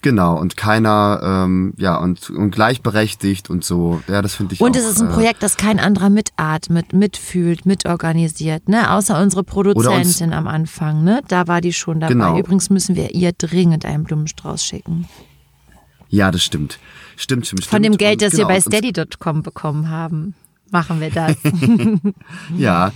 Genau, und keiner, ähm, ja, und, und gleichberechtigt und so. Ja, das finde ich Und auch, es ist ein äh, Projekt, das kein anderer mitatmet, mitfühlt, mitorganisiert, ne? Außer unsere Produzentin am Anfang, ne? Da war die schon dabei. Genau. Übrigens müssen wir ihr dringend einen Blumenstrauß schicken. Ja, das stimmt. Stimmt, stimmt, stimmt. Von dem Geld, das genau, wir bei steady.com bekommen haben, machen wir das. ja.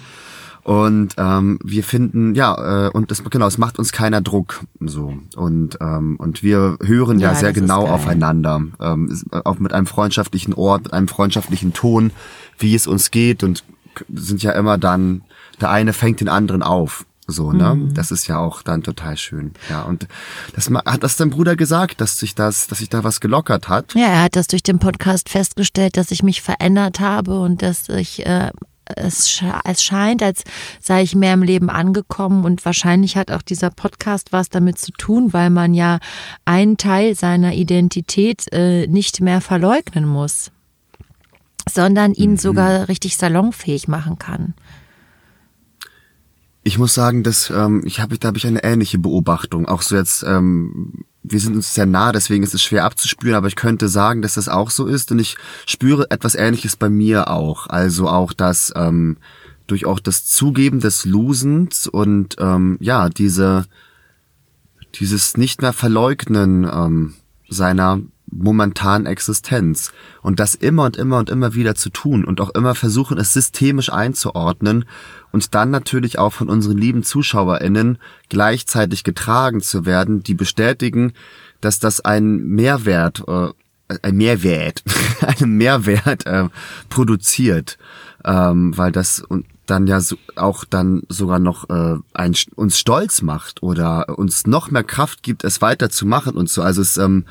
Und ähm, wir finden, ja, äh, und das genau, es macht uns keiner Druck so. Und, ähm, und wir hören ja, ja sehr genau aufeinander. Ähm, auch mit einem freundschaftlichen Ort, mit einem freundschaftlichen Ton, wie es uns geht und sind ja immer dann, der eine fängt den anderen auf. So, ne? Mhm. Das ist ja auch dann total schön. Ja, und das hat das dein Bruder gesagt, dass sich das, dass sich da was gelockert hat. Ja, er hat das durch den Podcast festgestellt, dass ich mich verändert habe und dass ich äh, es, es scheint, als sei ich mehr im Leben angekommen und wahrscheinlich hat auch dieser Podcast was damit zu tun, weil man ja einen Teil seiner Identität äh, nicht mehr verleugnen muss, sondern ihn mhm. sogar richtig salonfähig machen kann. Ich muss sagen, dass ähm, ich habe da habe ich eine ähnliche Beobachtung. Auch so jetzt, ähm, wir sind uns sehr nah, deswegen ist es schwer abzuspüren, aber ich könnte sagen, dass das auch so ist und ich spüre etwas Ähnliches bei mir auch. Also auch das ähm, durch auch das Zugeben des Losens und ähm, ja diese dieses nicht mehr verleugnen ähm, seiner momentanen Existenz und das immer und immer und immer wieder zu tun und auch immer versuchen, es systemisch einzuordnen und dann natürlich auch von unseren lieben ZuschauerInnen gleichzeitig getragen zu werden, die bestätigen, dass das ein Mehrwert, äh, ein Mehrwert, einen Mehrwert äh, produziert, ähm, weil das dann ja so, auch dann sogar noch äh, ein, uns stolz macht oder uns noch mehr Kraft gibt, es weiterzumachen und so. Also es ähm,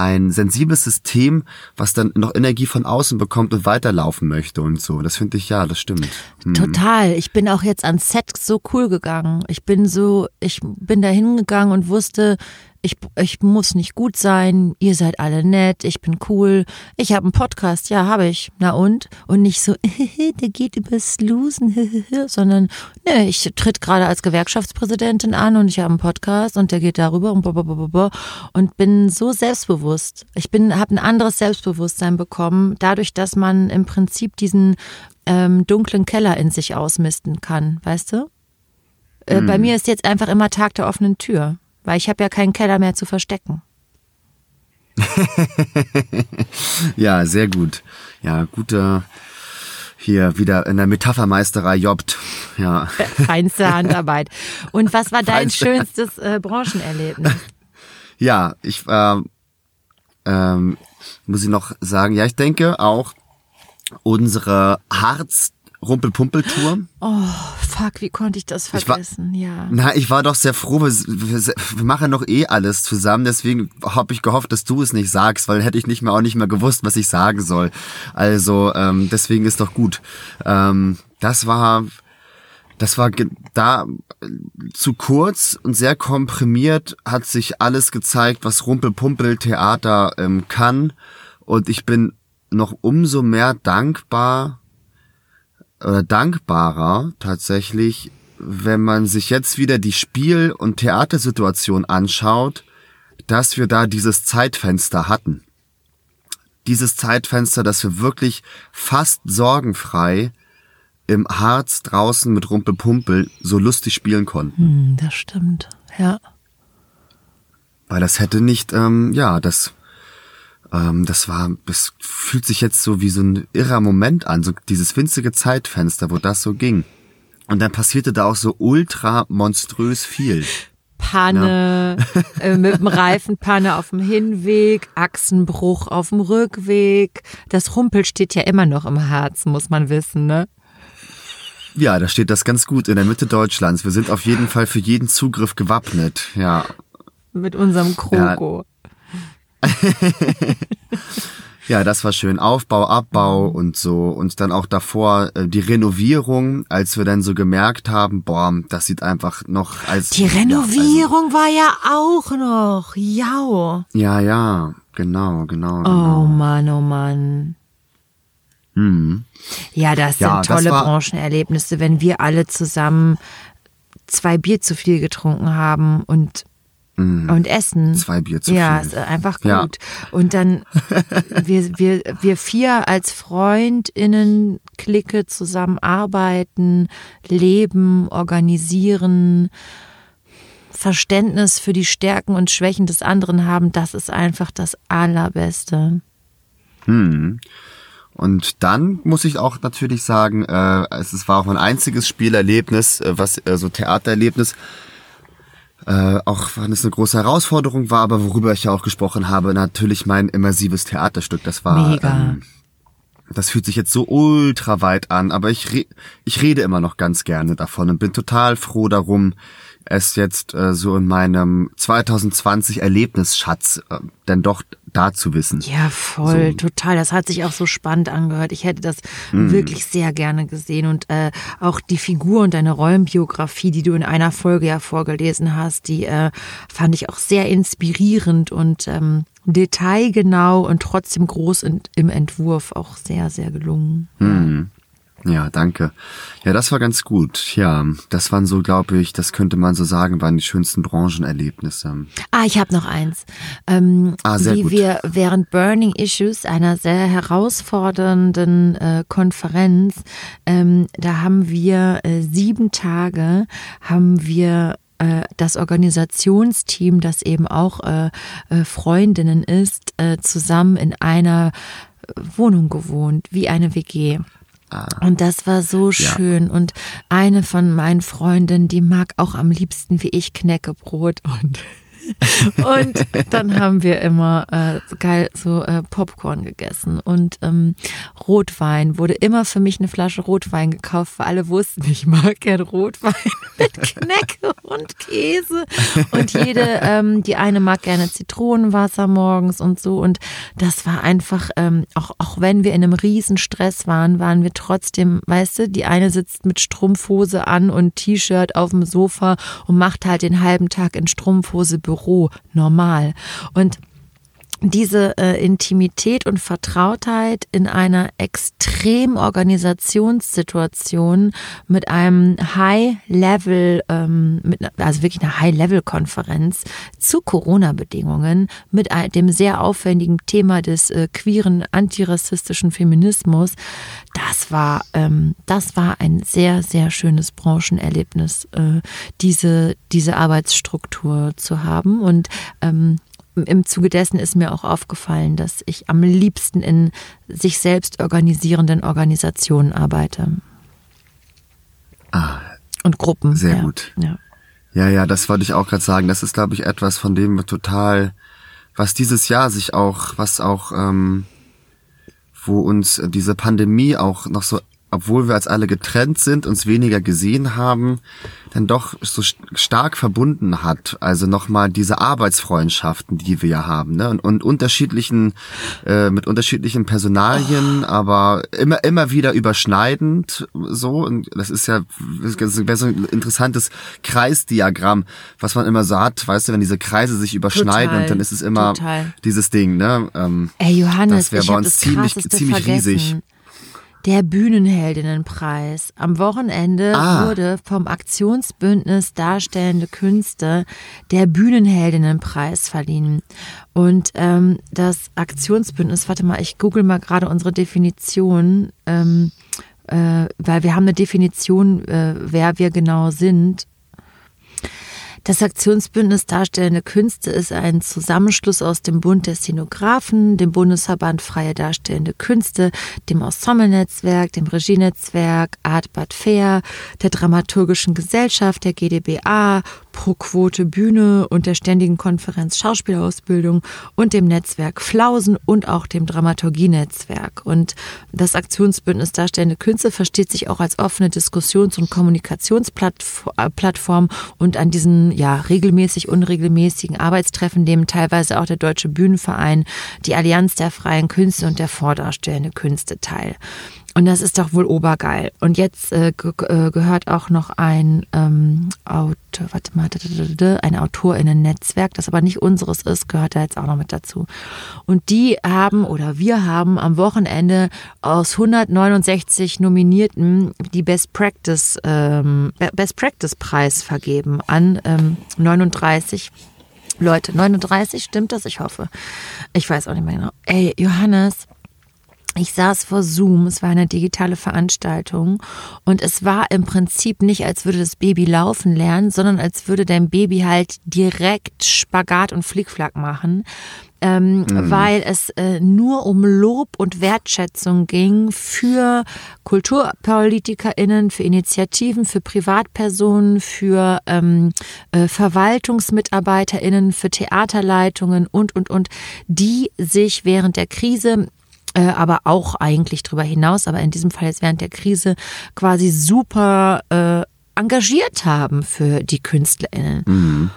ein sensibles System, was dann noch Energie von außen bekommt und weiterlaufen möchte und so. Das finde ich ja, das stimmt. Hm. Total. Ich bin auch jetzt ans Set so cool gegangen. Ich bin so, ich bin da hingegangen und wusste, ich, ich muss nicht gut sein, ihr seid alle nett, ich bin cool, ich habe einen Podcast, ja, habe ich. Na und? Und nicht so, der geht übers Losen, sondern, ne, ich tritt gerade als Gewerkschaftspräsidentin an und ich habe einen Podcast und der geht darüber und blablabla und bin so selbstbewusst. Ich bin, habe ein anderes Selbstbewusstsein bekommen, dadurch, dass man im Prinzip diesen ähm, dunklen Keller in sich ausmisten kann, weißt du? Äh, Bei hm. mir ist jetzt einfach immer Tag der offenen Tür, weil ich habe ja keinen Keller mehr zu verstecken. ja, sehr gut. Ja, guter hier wieder in der Metaphermeisterei jobbt. Ja. Feinste Handarbeit. Und was war dein Feinste. schönstes äh, Branchenerlebnis? Ja, ich äh, ähm, muss ich noch sagen, ja, ich denke auch unsere Harz Rumpelpumpeltour. Oh, fuck, wie konnte ich das vergessen? Ich war, ja. Na, ich war doch sehr froh. Wir, wir, wir machen noch eh alles zusammen. Deswegen habe ich gehofft, dass du es nicht sagst, weil hätte ich nicht mehr auch nicht mehr gewusst, was ich sagen soll. Also ähm, deswegen ist doch gut. Ähm, das war, das war da zu kurz und sehr komprimiert hat sich alles gezeigt, was Rumpelpumpel-Theater ähm, kann. Und ich bin noch umso mehr dankbar oder dankbarer tatsächlich, wenn man sich jetzt wieder die Spiel- und Theatersituation anschaut, dass wir da dieses Zeitfenster hatten. Dieses Zeitfenster, dass wir wirklich fast sorgenfrei im Harz draußen mit Rumpelpumpel so lustig spielen konnten. Hm, das stimmt, ja. Weil das hätte nicht, ähm, ja, das ähm, das war, das fühlt sich jetzt so wie so ein irrer Moment an, so dieses winzige Zeitfenster, wo das so ging. Und dann passierte da auch so ultra monströs viel. Panne, ja. äh, mit dem Reifenpanne auf dem Hinweg, Achsenbruch auf dem Rückweg. Das Rumpel steht ja immer noch im Herzen, muss man wissen, ne? Ja, da steht das ganz gut in der Mitte Deutschlands. Wir sind auf jeden Fall für jeden Zugriff gewappnet, ja. Mit unserem Kroko. Ja, das war schön. Aufbau, Abbau und so. Und dann auch davor äh, die Renovierung, als wir dann so gemerkt haben, boah, das sieht einfach noch als. Die Renovierung ja, also, war ja auch noch. Ja. Ja, ja, genau, genau. genau. Oh Mann, oh Mann. Hm. Ja, das sind ja, tolle das Branchenerlebnisse, wenn wir alle zusammen zwei Bier zu viel getrunken haben und Mm. Und Essen. Zwei Bier zu ja, viel. ist einfach gut. Ja. Und dann wir, wir, wir vier als FreundInnen Clique zusammenarbeiten, leben, organisieren, Verständnis für die Stärken und Schwächen des anderen haben, das ist einfach das Allerbeste. Hm. Und dann muss ich auch natürlich sagen, äh, es war auch mein einziges Spielerlebnis, äh, was äh, so Theatererlebnis, äh, auch wenn es eine große Herausforderung war, aber worüber ich ja auch gesprochen habe, natürlich mein immersives Theaterstück. Das war Mega. Ähm, das fühlt sich jetzt so ultra weit an, aber ich, re ich rede immer noch ganz gerne davon und bin total froh darum, es jetzt äh, so in meinem 2020 Erlebnisschatz äh, denn doch da zu wissen. Ja, voll, so. total. Das hat sich auch so spannend angehört. Ich hätte das mm. wirklich sehr gerne gesehen und äh, auch die Figur und deine Rollenbiografie, die du in einer Folge ja vorgelesen hast, die äh, fand ich auch sehr inspirierend und ähm, detailgenau und trotzdem groß in, im Entwurf auch sehr, sehr gelungen. Mm. Ja, danke. Ja, das war ganz gut. Ja, das waren so, glaube ich, das könnte man so sagen, waren die schönsten Branchenerlebnisse. Ah, ich habe noch eins. Ähm, ah, sehr wie gut. wir während Burning Issues, einer sehr herausfordernden äh, Konferenz, ähm, da haben wir äh, sieben Tage, haben wir äh, das Organisationsteam, das eben auch äh, äh, Freundinnen ist, äh, zusammen in einer Wohnung gewohnt, wie eine WG. Ah. Und das war so schön. Ja. Und eine von meinen Freundinnen, die mag auch am liebsten wie ich Knäckebrot und und dann haben wir immer äh, geil so äh, Popcorn gegessen und ähm, Rotwein. Wurde immer für mich eine Flasche Rotwein gekauft, weil alle wussten, ich mag gern Rotwein mit Knecke und Käse. Und jede, ähm, die eine mag gerne Zitronenwasser morgens und so. Und das war einfach, ähm, auch, auch wenn wir in einem Riesenstress waren, waren wir trotzdem, weißt du, die eine sitzt mit Strumpfhose an und T-Shirt auf dem Sofa und macht halt den halben Tag in Strumpfhose Büro Büro normal. Und diese äh, Intimität und Vertrautheit in einer extrem Organisationssituation mit einem High-Level, ähm, mit, also wirklich einer High-Level-Konferenz zu Corona-Bedingungen mit dem sehr aufwendigen Thema des äh, queeren antirassistischen Feminismus, das war, ähm, das war ein sehr, sehr schönes Branchenerlebnis, äh, diese, diese Arbeitsstruktur zu haben. Und ähm, im Zuge dessen ist mir auch aufgefallen, dass ich am liebsten in sich selbst organisierenden Organisationen arbeite. Ah. Und Gruppen. Sehr ja. gut. Ja. ja, ja, das wollte ich auch gerade sagen. Das ist, glaube ich, etwas, von dem wir total, was dieses Jahr sich auch, was auch, ähm, wo uns diese Pandemie auch noch so obwohl wir als alle getrennt sind, uns weniger gesehen haben, dann doch so stark verbunden hat. Also nochmal diese Arbeitsfreundschaften, die wir ja haben, ne? Und, und unterschiedlichen, äh, mit unterschiedlichen Personalien, oh. aber immer, immer wieder überschneidend so. Und das ist ja das wäre so ein interessantes Kreisdiagramm, was man immer so hat, weißt du, wenn diese Kreise sich überschneiden total, und dann ist es immer total. dieses Ding, ne? Ähm, Ey, Johannes, das wäre bei uns ziemlich, ziemlich vergessen. riesig. Der Bühnenheldinnenpreis. Am Wochenende ah. wurde vom Aktionsbündnis Darstellende Künste der Bühnenheldinnenpreis verliehen. Und ähm, das Aktionsbündnis, warte mal, ich google mal gerade unsere Definition, ähm, äh, weil wir haben eine Definition, äh, wer wir genau sind. Das Aktionsbündnis Darstellende Künste ist ein Zusammenschluss aus dem Bund der Szenografen, dem Bundesverband Freie Darstellende Künste, dem Ensemble-Netzwerk, dem Regienetzwerk, Art Bad Fair, der Dramaturgischen Gesellschaft, der GdBA, Pro Quote Bühne und der Ständigen Konferenz Schauspielausbildung und dem Netzwerk Flausen und auch dem Dramaturgienetzwerk. Und das Aktionsbündnis Darstellende Künste versteht sich auch als offene Diskussions- und Kommunikationsplattform und an diesen ja regelmäßig unregelmäßigen Arbeitstreffen nehmen teilweise auch der Deutsche Bühnenverein, die Allianz der freien Künste und der vordarstellende Künste teil. Und das ist doch wohl obergeil. Und jetzt äh, äh, gehört auch noch ein ähm, Autor, warte mal, ein AutorInnen-Netzwerk, das aber nicht unseres ist, gehört da jetzt auch noch mit dazu. Und die haben oder wir haben am Wochenende aus 169 Nominierten die Best Practice ähm, Best Practice Preis vergeben an ähm, 39 Leute. 39, stimmt das? Ich hoffe. Ich weiß auch nicht mehr genau. Ey, Johannes, ich saß vor Zoom, es war eine digitale Veranstaltung und es war im Prinzip nicht, als würde das Baby laufen lernen, sondern als würde dein Baby halt direkt Spagat und Flickflack machen. Ähm, mhm. weil es äh, nur um Lob und Wertschätzung ging für KulturpolitikerInnen, für Initiativen, für Privatpersonen, für ähm, äh, VerwaltungsmitarbeiterInnen, für Theaterleitungen und, und, und, die sich während der Krise aber auch eigentlich darüber hinaus, aber in diesem Fall jetzt während der Krise quasi super äh, engagiert haben für die KünstlerInnen. Mhm.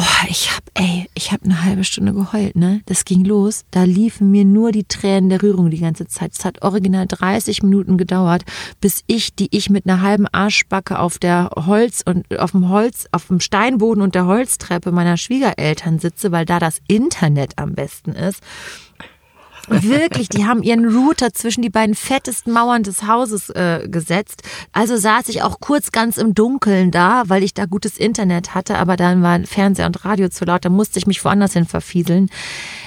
Oh, ich hab, ey, ich hab eine halbe Stunde geheult, ne? Das ging los. Da liefen mir nur die Tränen der Rührung die ganze Zeit. Es hat original 30 Minuten gedauert, bis ich, die ich mit einer halben Arschbacke auf der Holz und auf dem Holz, auf dem Steinboden und der Holztreppe meiner Schwiegereltern sitze, weil da das Internet am besten ist Wirklich, die haben ihren Router zwischen die beiden fettesten Mauern des Hauses äh, gesetzt. Also saß ich auch kurz ganz im Dunkeln da, weil ich da gutes Internet hatte, aber dann war Fernseher und Radio zu laut, da musste ich mich woanders hin verfieseln.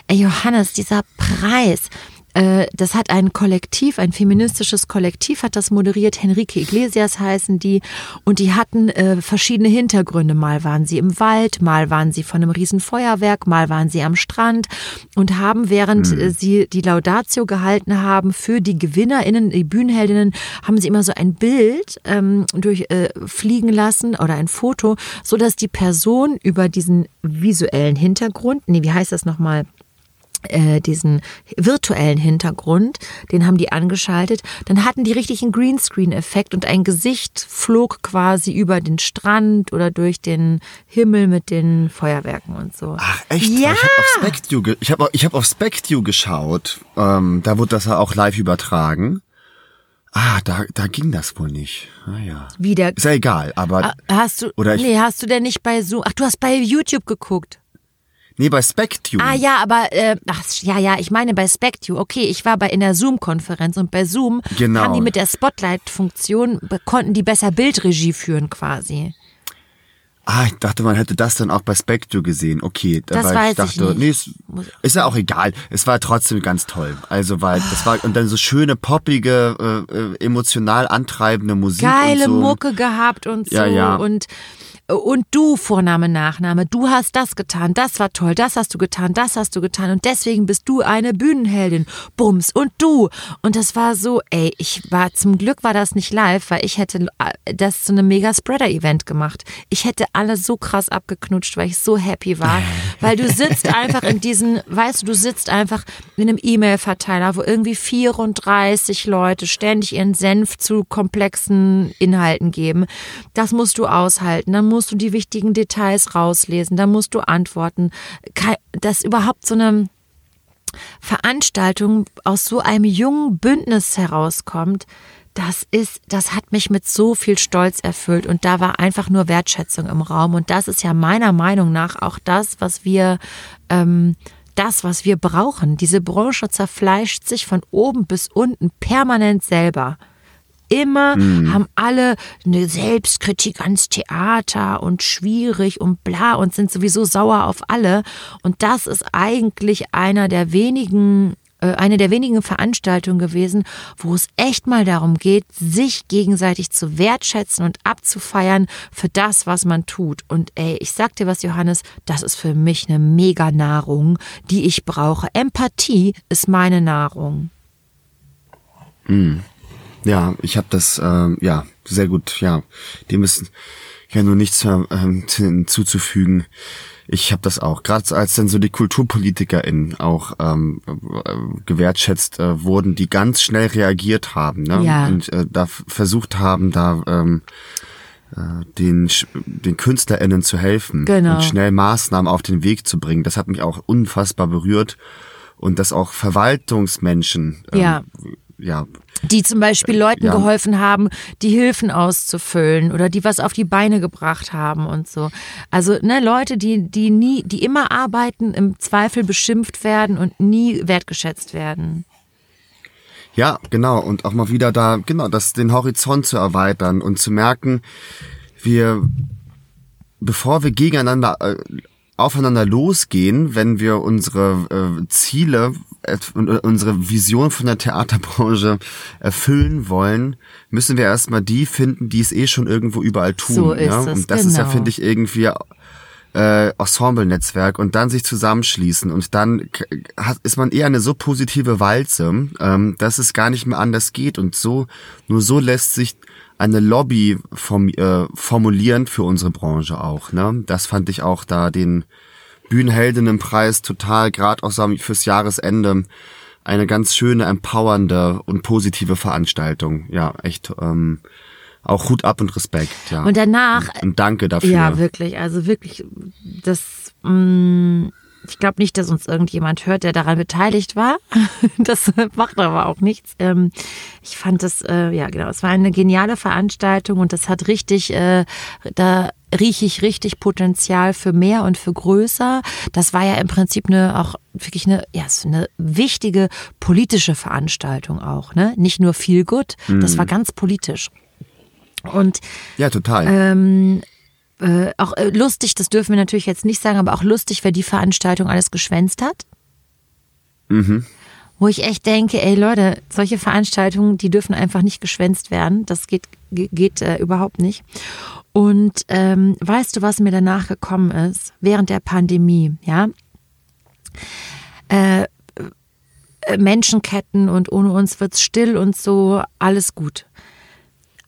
Ey, Johannes, dieser Preis, das hat ein Kollektiv, ein feministisches Kollektiv hat das moderiert. Henrike Iglesias heißen die. Und die hatten äh, verschiedene Hintergründe. Mal waren sie im Wald, mal waren sie von einem riesen Feuerwerk, mal waren sie am Strand und haben, während mhm. sie die Laudatio gehalten haben für die GewinnerInnen, die Bühnenheldinnen, haben sie immer so ein Bild ähm, durch äh, fliegen lassen oder ein Foto, so dass die Person über diesen visuellen Hintergrund, nee, wie heißt das nochmal? Äh, diesen virtuellen Hintergrund, den haben die angeschaltet, dann hatten die richtig einen Greenscreen-Effekt und ein Gesicht flog quasi über den Strand oder durch den Himmel mit den Feuerwerken und so. Ach echt? Ja. Ich habe auf SpecTU, ich hab, ich hab auf SpecTU geschaut. Ähm, da wurde das ja auch live übertragen. Ah, da, da ging das wohl nicht. Ah ja. Wieder. Ist ja egal, aber. Ah, hast du. Oder ich, nee, hast du denn nicht bei Zoom? Ach, du hast bei YouTube geguckt. Nee, bei SpecTune. Ah ja, aber äh, ach, ja, ja, ich meine bei SpecTune. Okay, ich war bei in der Zoom-Konferenz und bei Zoom Genau. haben die mit der Spotlight-Funktion konnten die besser Bildregie führen quasi. Ah, ich dachte, man hätte das dann auch bei Spectre gesehen. Okay, Das weil weiß ich ich dachte, nicht. nee, ist, ist ja auch egal. Es war trotzdem ganz toll. Also weil das war und dann so schöne poppige, äh, äh, emotional antreibende Musik Geile und so. Mucke gehabt und so Ja, ja. und und du Vorname Nachname, du hast das getan, das war toll, das hast du getan, das hast du getan und deswegen bist du eine Bühnenheldin. Bums und du und das war so, ey, ich war zum Glück war das nicht live, weil ich hätte äh, das zu einem Mega Spreader Event gemacht. Ich hätte alle so krass abgeknutscht, weil ich so happy war, weil du sitzt einfach in diesen, weißt du, du sitzt einfach in einem E-Mail-Verteiler, wo irgendwie 34 Leute ständig ihren Senf zu komplexen Inhalten geben. Das musst du aushalten. Dann musst du die wichtigen Details rauslesen. Dann musst du antworten. Dass überhaupt so eine Veranstaltung aus so einem jungen Bündnis herauskommt, das ist, das hat mich mit so viel Stolz erfüllt und da war einfach nur Wertschätzung im Raum und das ist ja meiner Meinung nach auch das, was wir, ähm, das, was wir brauchen. Diese Branche zerfleischt sich von oben bis unten permanent selber. Immer haben alle eine Selbstkritik ans Theater und schwierig und bla und sind sowieso sauer auf alle. Und das ist eigentlich einer der wenigen, äh, eine der wenigen Veranstaltungen gewesen, wo es echt mal darum geht, sich gegenseitig zu wertschätzen und abzufeiern für das, was man tut. Und ey, ich sag dir was, Johannes, das ist für mich eine Mega-Nahrung, die ich brauche. Empathie ist meine Nahrung. Ja, ich habe das, ähm, ja, sehr gut, ja. Dem ist ja nur nichts ähm, hinzuzufügen. Ich habe das auch, gerade als dann so die KulturpolitikerInnen auch ähm, äh, gewertschätzt äh, wurden, die ganz schnell reagiert haben ne? Ja. und äh, da versucht haben, da ähm, äh, den, den KünstlerInnen zu helfen Genau. und schnell Maßnahmen auf den Weg zu bringen. Das hat mich auch unfassbar berührt und dass auch Verwaltungsmenschen ähm, Ja. Ja die zum Beispiel Leuten Ja. geholfen haben, die Hilfen auszufüllen oder die was auf die Beine gebracht haben und so. Also ne, Leute, die die nie, die immer arbeiten, im Zweifel beschimpft werden und nie wertgeschätzt werden. Ja, genau. Und auch mal wieder da, genau, das, den Horizont zu erweitern und zu merken, wir, bevor wir gegeneinander, äh, aufeinander losgehen, wenn wir unsere äh, Ziele äh, und unsere Vision von der Theaterbranche erfüllen wollen, müssen wir erstmal die finden, die es eh schon irgendwo überall tun. So ist ja? es, Und das ist ja, genau. finde ich, irgendwie äh, Ensemble-Netzwerk und dann sich zusammenschließen und dann hat, ist man eher eine so positive Walze, ähm, dass es gar nicht mehr anders geht und so nur so lässt sich eine Lobby form, äh, formulieren für unsere Branche auch. Ne? Das fand ich auch da den Bühnenheldinnenpreis total, gerade auch so fürs Jahresende, eine ganz schöne, empowernde und positive Veranstaltung. Ja, echt ähm, auch Hut ab und Respekt. Ja. Und danach und danke dafür. Ja, wirklich. Also wirklich, das. Mh, ich glaube nicht, dass uns irgendjemand hört, der daran beteiligt war. Das macht aber auch nichts. Ähm, ich fand das, äh, ja genau, es war eine geniale Veranstaltung und das hat richtig, äh, da rieche ich richtig Potenzial für mehr und für größer. Das war ja im Prinzip eine auch wirklich eine, ja, so eine wichtige politische Veranstaltung auch, ne? Nicht nur viel gut, das war ganz politisch. Und Ja, total. ähm, äh, auch äh, lustig, das dürfen wir natürlich jetzt nicht sagen, aber auch lustig, wer die Veranstaltung alles geschwänzt hat. Wo ich echt denke, ey Leute, solche Veranstaltungen, die dürfen einfach nicht geschwänzt werden. Das geht, ge- geht äh, überhaupt nicht. Und ähm, weißt du, was mir danach gekommen ist? Während der Pandemie, ja? Äh, äh, Menschenketten und ohne uns wird's still und so, alles gut.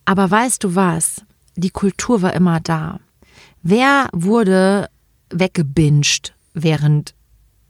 Aber weißt du was? Die Kultur war immer da. Wer wurde weggebinged während äh,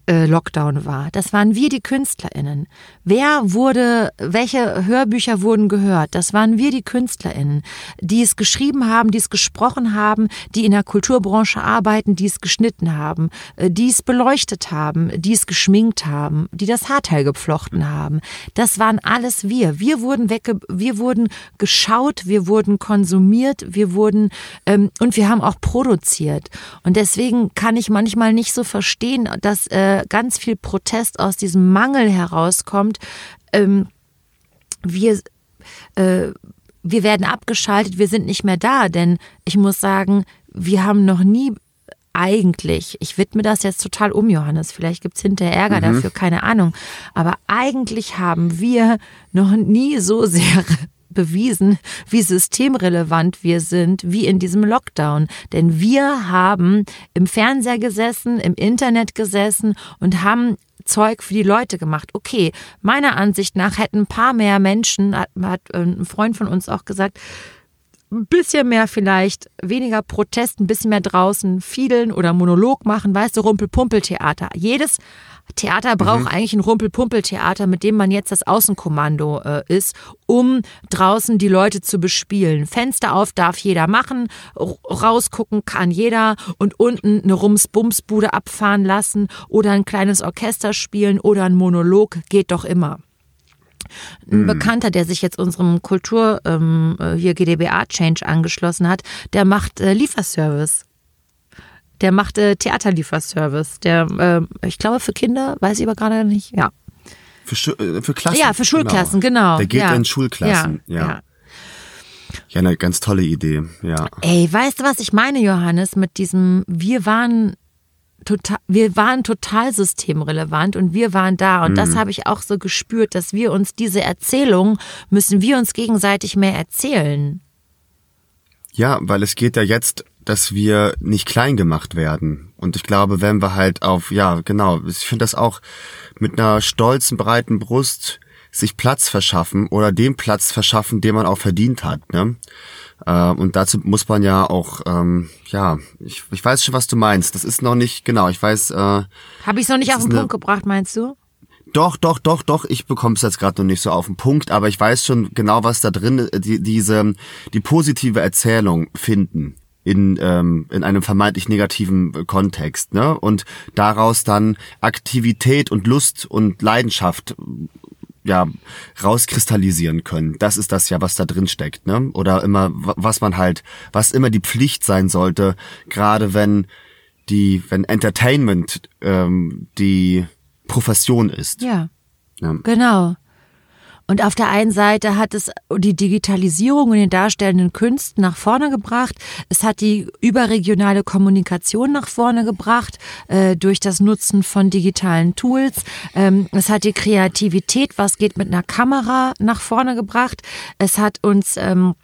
Lockdown war. Das waren wir, die KünstlerInnen. Wer wurde, welche Hörbücher wurden gehört? Das waren wir, die KünstlerInnen, die es geschrieben haben, die es gesprochen haben, die in der Kulturbranche arbeiten, die es geschnitten haben, äh, die es beleuchtet haben, die es geschminkt haben, die das Haarteil gepflochten haben. Das waren alles wir. Wir wurden wegge wir wurden geschaut, wir wurden konsumiert, wir wurden ähm, und wir haben auch produziert. Und deswegen kann ich manchmal nicht so verstehen, dass äh, ganz viel Protest aus diesem Mangel herauskommt. Ähm, wir, äh, wir werden abgeschaltet, wir sind nicht mehr da, denn ich muss sagen, wir haben noch nie eigentlich, ich widme das jetzt total um, Johannes, vielleicht gibt es hinterher Ärger mhm. dafür, keine Ahnung, aber eigentlich haben wir noch nie so sehr bewiesen, wie systemrelevant wir sind, wie in diesem Lockdown. Denn wir haben im Fernseher gesessen, im Internet gesessen und haben Zeug für die Leute gemacht. Okay, meiner Ansicht nach hätten ein paar mehr Menschen, hat, hat äh, ein Freund von uns auch gesagt, ein bisschen mehr vielleicht, weniger Protest, ein bisschen mehr draußen fiedeln oder Monolog machen, weißt du, Rumpel-Pumpel-Theater. Jedes Theater braucht mhm. eigentlich ein Rumpel-Pumpel-Theater, mit dem man jetzt das Außenkommando äh, ist, um draußen die Leute zu bespielen. Fenster auf darf jeder machen, rausgucken kann jeder und unten eine Rums-Bums-Bude abfahren lassen oder ein kleines Orchester spielen oder ein Monolog geht doch immer. Ein mhm. Bekannter, der sich jetzt unserem Kultur ähm, äh, hier GDBA Change angeschlossen hat, der macht äh, Lieferservice. Der macht äh, Theaterlieferservice. Der, äh, ich glaube, für Kinder, weiß ich aber gerade nicht, ja. Für, äh, für Klassen? Ja, für Schulklassen, genau. genau. Der geht ja. in Schulklassen, ja. ja. ja. eine ganz tolle Idee, ja. Ey, weißt du, was ich meine, Johannes, mit diesem, wir waren total, wir waren total systemrelevant und wir waren da. Und mhm. das habe ich auch so gespürt, dass wir uns diese Erzählung müssen wir uns gegenseitig mehr erzählen. Ja, weil es geht ja jetzt, dass wir nicht klein gemacht werden. Und ich glaube, wenn wir halt auf, ja, genau, ich finde das auch mit einer stolzen, breiten Brust sich Platz verschaffen oder den Platz verschaffen, den man auch verdient hat. Ne? Äh, und dazu muss man ja auch, ähm, ja, ich, ich weiß schon, was du meinst. Das ist noch nicht, genau, ich weiß. Äh, Habe ich es noch nicht auf den Punkt gebracht, meinst du? Doch, doch, doch, doch. Ich bekomme es jetzt gerade noch nicht so auf den Punkt, aber ich weiß schon genau, was da drin, die, diese, die positive Erzählung finden in, ähm, in einem vermeintlich negativen Kontext, ne? Und daraus dann Aktivität und Lust und Leidenschaft ja rauskristallisieren können. Das ist das ja, was da drin steckt, ne? Oder immer was man halt, was immer die Pflicht sein sollte, gerade wenn die, wenn Entertainment ähm, die Profession ist. Ja. ja. Genau. Und auf der einen Seite hat es die Digitalisierung in den darstellenden Künsten nach vorne gebracht. Es hat die überregionale Kommunikation nach vorne gebracht äh, durch das Nutzen von digitalen Tools. Ähm, es hat die Kreativität, was geht mit einer Kamera, nach vorne gebracht. Es hat uns ähm,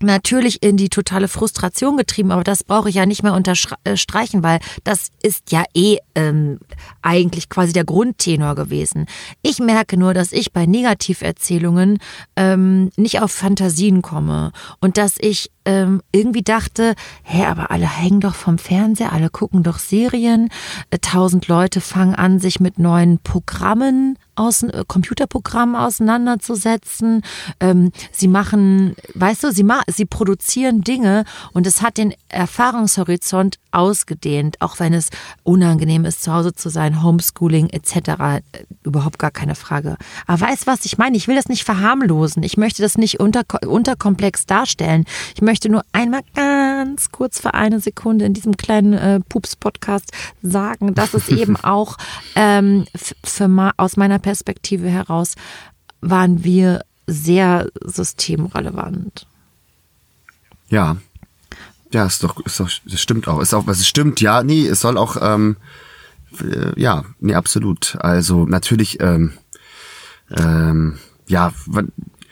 natürlich in die totale Frustration getrieben, aber das brauche ich ja nicht mehr unterstreichen, weil das ist ja eh ähm, eigentlich quasi der Grundtenor gewesen. Ich merke nur, dass ich bei Negativerzählungen ähm, nicht auf Fantasien komme und dass ich ähm, irgendwie dachte, hä, aber alle hängen doch vom Fernseher, alle gucken doch Serien, äh, tausend Leute fangen an, sich mit neuen Programmen außen, äh, Computerprogrammen auseinanderzusetzen. Ähm, sie machen, weißt du, sie, ma sie produzieren Dinge und es hat den Erfahrungshorizont ausgedehnt, auch wenn es unangenehm ist, zu Hause zu sein, Homeschooling etc. Äh, überhaupt gar keine Frage. Aber weißt was ich meine? Ich will das nicht verharmlosen. Ich möchte das nicht unter, unterkomplex darstellen. Ich möchte nur einmal ganz kurz für eine Sekunde in diesem kleinen äh, Pups-Podcast sagen, dass es eben auch ähm, für, aus meiner Perspektive heraus waren wir sehr systemrelevant. Ja, ja, ist doch, ist doch, das stimmt auch. Ist auch, was es stimmt, ja, nee, es soll auch, ähm, äh, ja, nee, absolut. Also natürlich, ähm, ähm, ja,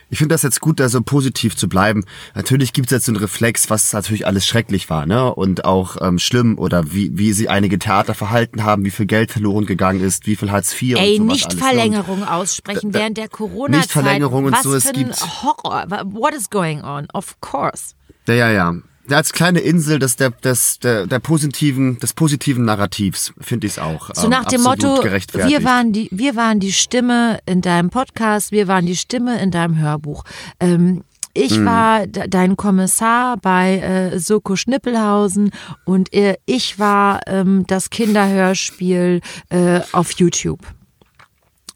ich finde das jetzt gut, da so positiv zu bleiben. Natürlich gibt es jetzt so einen Reflex, was natürlich alles schrecklich war, ne? Und auch ähm, schlimm oder wie, wie sie einige Theater verhalten haben, wie viel Geld verloren gegangen ist, wie viel Hartz IV Ey, und sowas nicht alles, Verlängerung ne? aussprechen da, während der Corona-Zeit. Nicht Verlängerung und was so, für es gibt. Horror. What is going on? Of course. Ja, ja, ja. Als kleine Insel des, der, des, der, der positiven, des positiven Narrativs, finde ich es auch. So nach dem Motto, wir waren, die, wir waren die Stimme in deinem Podcast, wir waren die Stimme in deinem Hörbuch. Ähm, ich hm. war dein Kommissar bei äh, Soko Schnippelhausen und äh, ich war ähm, das Kinderhörspiel äh, auf YouTube.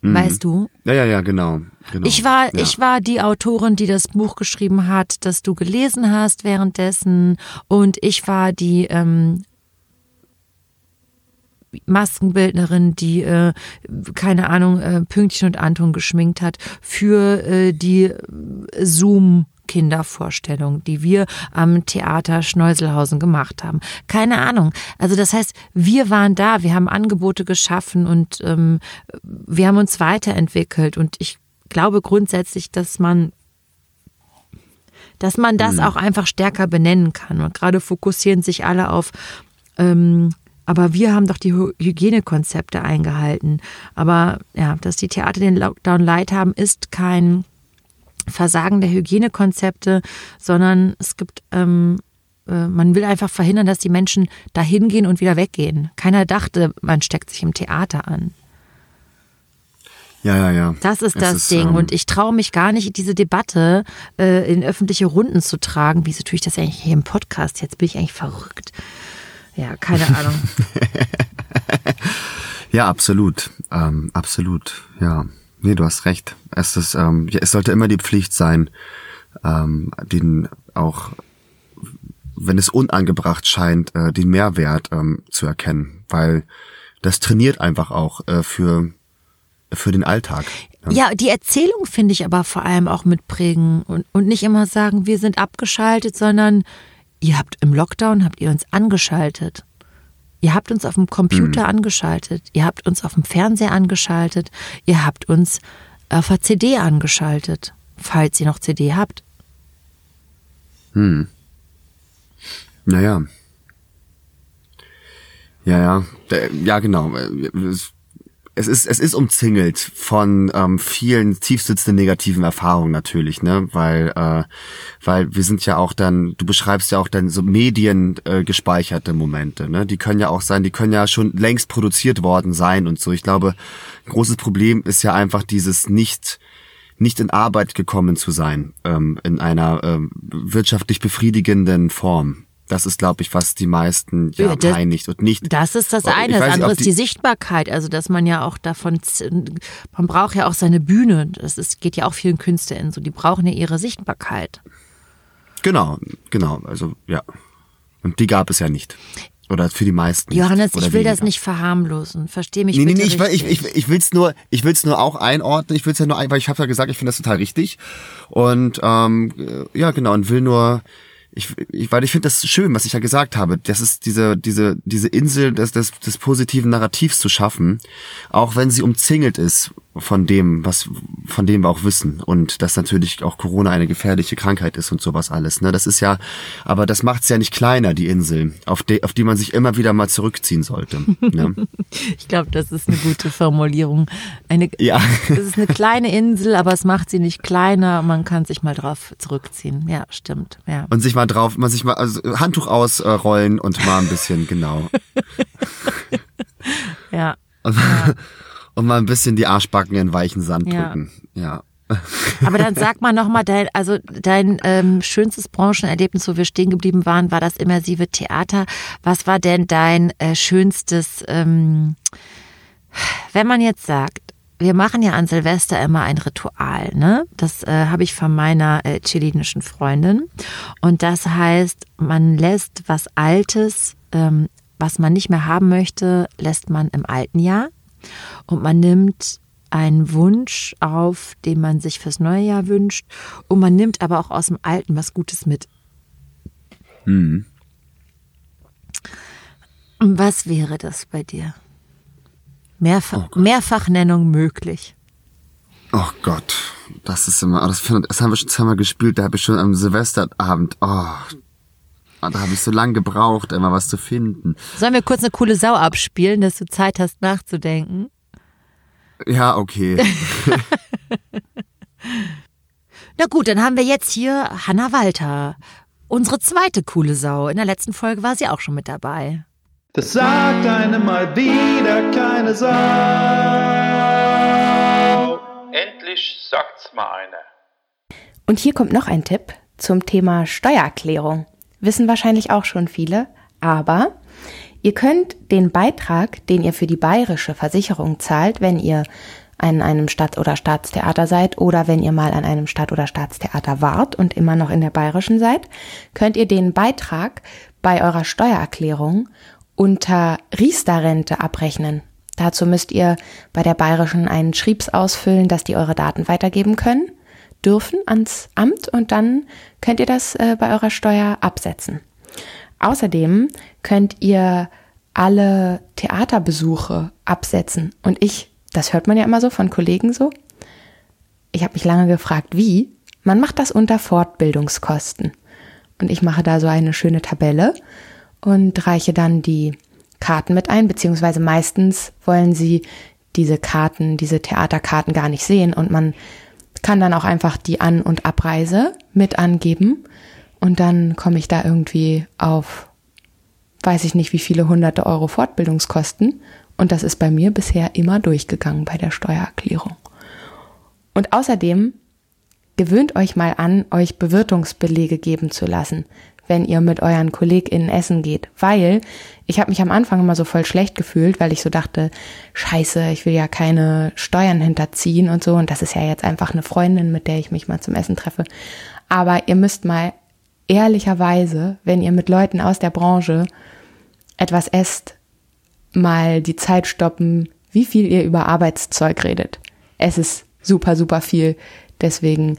Mhm. Weißt du? Ja, ja, ja, genau. Genau. Ich war, ja. ich war die Autorin, die das Buch geschrieben hat, das du gelesen hast währenddessen. Und ich war die ähm, Maskenbildnerin, die, äh, keine Ahnung, äh, Pünktchen und Anton geschminkt hat für äh, die Zoom Kindervorstellung, die wir am Theater Schneuselhausen gemacht haben. Keine Ahnung. Also das heißt, wir waren da, wir haben Angebote geschaffen und ähm, wir haben uns weiterentwickelt. Und ich glaube grundsätzlich, dass man dass man das mhm. auch einfach stärker benennen kann. Und gerade fokussieren sich alle auf ähm, aber wir haben doch die Hygienekonzepte eingehalten. Aber ja, dass die Theater den Lockdown light haben, ist kein Versagen der Hygienekonzepte, sondern es gibt, ähm, äh, man will einfach verhindern, dass die Menschen da hingehen und wieder weggehen. Keiner dachte, man steckt sich im Theater an. Ja, ja, ja. Das ist es das ist, Ding. Ähm, und ich traue mich gar nicht, diese Debatte äh, in öffentliche Runden zu tragen. Wieso tue ich das eigentlich hier im Podcast? Jetzt bin ich eigentlich verrückt. Ja, keine Ahnung. ja, absolut. Ähm, absolut. Ja. Nee, du hast recht. Es, ist, ähm, es sollte immer die Pflicht sein, ähm, den auch, wenn es unangebracht scheint, äh, den Mehrwert ähm, zu erkennen, weil das trainiert einfach auch äh, für für den Alltag. Ja, ja die Erzählung finde ich aber vor allem auch mitprägen und, und nicht immer sagen, wir sind abgeschaltet, sondern ihr habt im Lockdown, habt ihr uns angeschaltet. Ihr habt uns auf dem Computer mhm. angeschaltet, ihr habt uns auf dem Fernseher angeschaltet, ihr habt uns auf der CD angeschaltet, falls ihr noch CD habt. Hm. Naja. Ja, ja. Ja, genau es ist, es ist umzingelt von ähm, vielen tiefsitzenden negativen Erfahrungen natürlich, ne? Weil, äh, weil wir sind ja auch dann, du beschreibst ja auch dann so Medien äh, Momente, ne? Die können ja auch sein, die können ja schon längst produziert worden sein und so. Ich glaube, ein großes Problem ist ja einfach dieses nicht nicht in Arbeit gekommen zu sein, ähm, in einer ähm, wirtschaftlich befriedigenden Form. Das ist, glaube ich, was die meisten ja, das, peinigt und nicht. Das ist das eine. Das andere ist die, die Sichtbarkeit. Also, dass man ja auch davon, man braucht ja auch seine Bühne. Das ist, geht ja auch vielen Künstlern so. Die brauchen ja ihre Sichtbarkeit. Genau, genau. Also, ja. Und die gab es ja nicht. Oder für die meisten. Johannes, ich will weniger. das nicht verharmlosen. Versteh mich nee, bitte nee, nee, ich, ich, ich, ich will es nur, ich will's nur auch einordnen. Ich will es ja nur, weil ich habe ja gesagt, ich finde das total richtig. Und ähm, ja, genau, und will nur ich, ich weil ich finde das schön, was ich ja gesagt habe, das ist diese diese diese Insel des, des des positiven Narrativs zu schaffen, auch wenn sie umzingelt ist von dem, was von dem wir auch wissen und dass natürlich auch Corona eine gefährliche Krankheit ist und sowas alles. Ne, das ist ja, aber das macht's ja nicht kleiner die Insel, auf die auf die man sich immer wieder mal zurückziehen sollte. Ne? ich glaube, das ist eine gute Formulierung. Eine, ja. Es ist eine kleine Insel, aber es macht sie nicht kleiner. Man kann sich mal drauf zurückziehen. Ja, stimmt. Ja. Und sich mal drauf, man sich mal also Handtuch ausrollen und mal ein bisschen genau. ja. Ja. Und mal ein bisschen die Arschbacken in weichen Sand drücken. Ja. Aber dann sag mal nochmal, dein, also dein ähm, schönstes Branchenerlebnis, wo wir stehen geblieben waren, war das immersive Theater. Was war denn dein äh, schönstes, ähm, wenn man jetzt sagt, wir machen ja an Silvester immer ein Ritual, ne? Das äh, habe ich von meiner äh, chilenischen Freundin. Und das heißt, man lässt was Altes, ähm, was man nicht mehr haben möchte, lässt man im alten Jahr. Und man nimmt einen Wunsch auf, den man sich fürs neue Jahr wünscht. Und man nimmt aber auch aus dem Alten was Gutes mit. Mhm. Was wäre das bei dir? Mehrfach, oh Mehrfachnennung möglich. Oh Gott, das ist immer, das, das haben wir schon zweimal gespielt, da habe ich schon am Silvesterabend, oh, da habe ich so lange gebraucht, immer was zu finden. Sollen wir kurz eine coole Sau abspielen, dass du Zeit hast nachzudenken? Ja, okay. Na gut, dann haben wir jetzt hier Hanna Walter. unsere zweite coole Sau. In der letzten Folge war sie auch schon mit dabei. Das sagt einem mal wieder keine Sau. Endlich sagt's mal einer. Und hier kommt noch ein Tipp zum Thema Steuererklärung. Wissen wahrscheinlich auch schon viele, aber ihr könnt den Beitrag, den ihr für die bayerische Versicherung zahlt, wenn ihr an einem Stadt- oder Staatstheater seid oder wenn ihr mal an einem Stadt- oder Staatstheater wart und immer noch in der bayerischen seid, könnt ihr den Beitrag bei eurer Steuererklärung unter Riester-Rente abrechnen. Dazu müsst ihr bei der bayerischen einen Schriebs ausfüllen, dass die eure Daten weitergeben können, dürfen ans Amt und dann könnt ihr das äh, bei eurer Steuer absetzen. Außerdem könnt ihr alle Theaterbesuche absetzen und ich das hört man ja immer so von Kollegen so. Ich habe mich lange gefragt, wie. Man macht das unter Fortbildungskosten. Und ich mache da so eine schöne Tabelle und reiche dann die Karten mit ein, beziehungsweise meistens wollen sie diese Karten, diese Theaterkarten gar nicht sehen und man kann dann auch einfach die An- und Abreise mit angeben. Und dann komme ich da irgendwie auf, weiß ich nicht, wie viele hunderte Euro Fortbildungskosten. Und das ist bei mir bisher immer durchgegangen bei der Steuererklärung. Und außerdem gewöhnt euch mal an, euch Bewirtungsbelege geben zu lassen, wenn ihr mit euren KollegInnen essen geht. Weil ich habe mich am Anfang immer so voll schlecht gefühlt, weil ich so dachte, scheiße, ich will ja keine Steuern hinterziehen und so. Und das ist ja jetzt einfach eine Freundin, mit der ich mich mal zum Essen treffe. Aber ihr müsst mal ehrlicherweise, wenn ihr mit Leuten aus der Branche etwas esst, mal die Zeit stoppen, wie viel ihr über Arbeitszeug redet. Es ist super, super viel. Deswegen,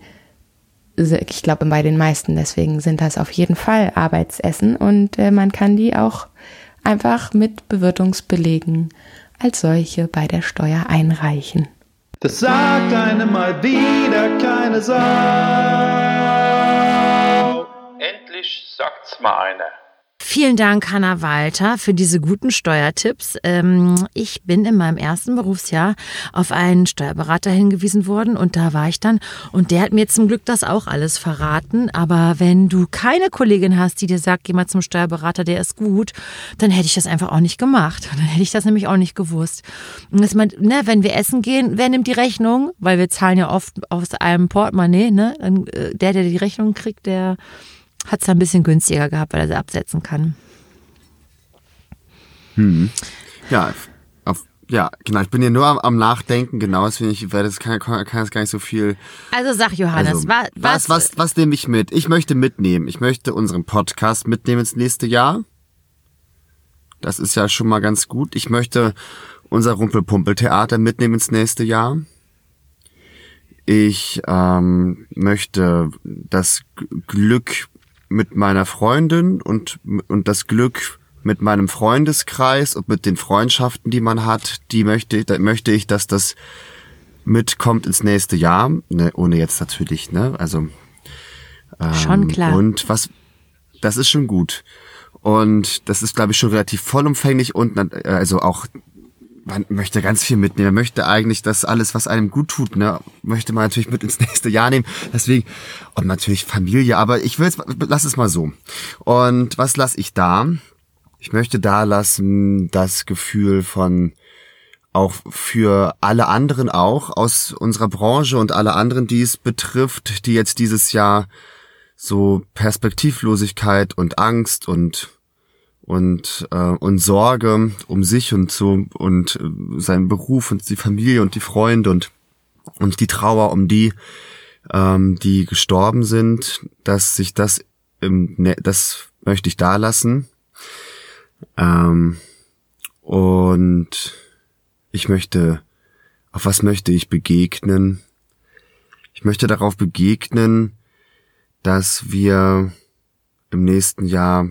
ich glaube bei den meisten, deswegen sind das auf jeden Fall Arbeitsessen und äh, man kann die auch einfach mit Bewirtungsbelegen als solche bei der Steuer einreichen. Das sagt einem mal wieder keine Sau. Endlich sagt's mal einer. Vielen Dank, Hanna Walter, für diese guten Steuertipps. Ähm, ich bin in meinem ersten Berufsjahr auf einen Steuerberater hingewiesen worden und da war ich dann und der hat mir zum Glück das auch alles verraten. Aber wenn du keine Kollegin hast, die dir sagt, geh mal zum Steuerberater, der ist gut, dann hätte ich das einfach auch nicht gemacht. Dann hätte ich das nämlich auch nicht gewusst. Und dass man, ne, wenn wir essen gehen, wer nimmt die Rechnung? Weil wir zahlen ja oft aus einem Portemonnaie, ne? Äh, der, der die Rechnung kriegt, der hat es ein bisschen günstiger gehabt, weil er sie absetzen kann. Hm. Ja, auf, ja, genau. Ich bin hier nur am, am Nachdenken, genau, deswegen ich werde es kann, kann, kann jetzt gar nicht so viel. Also sag Johannes, also, was, was, was, was nehme ich mit? Ich möchte mitnehmen. Ich möchte unseren Podcast mitnehmen ins nächste Jahr. Das ist ja schon mal ganz gut. Ich möchte unser Rumpelpumpeltheater mitnehmen ins nächste Jahr. Ich ähm, möchte das Glück mit meiner Freundin und, und das Glück mit meinem Freundeskreis und mit den Freundschaften, die man hat, die möchte, da möchte ich, dass das mitkommt ins nächste Jahr, ne, ohne jetzt natürlich, ne, also ähm, schon klar. Und was, das ist schon gut und das ist, glaube ich, schon relativ vollumfänglich und also auch man möchte ganz viel mitnehmen. Man möchte eigentlich das alles, was einem gut tut, ne, möchte man natürlich mit ins nächste Jahr nehmen. Deswegen, und natürlich Familie, aber ich will es, lass es mal so. Und was lasse ich da? Ich möchte da lassen das Gefühl von auch für alle anderen auch aus unserer Branche und alle anderen, die es betrifft, die jetzt dieses Jahr so Perspektivlosigkeit und Angst und und äh, und Sorge um sich und so und äh, seinen Beruf und die Familie und die Freunde und und die Trauer um die ähm, die gestorben sind, dass sich das im ne das möchte ich da lassen. Ähm, und ich möchte auf was möchte ich begegnen? Ich möchte darauf begegnen dass wir im nächsten Jahr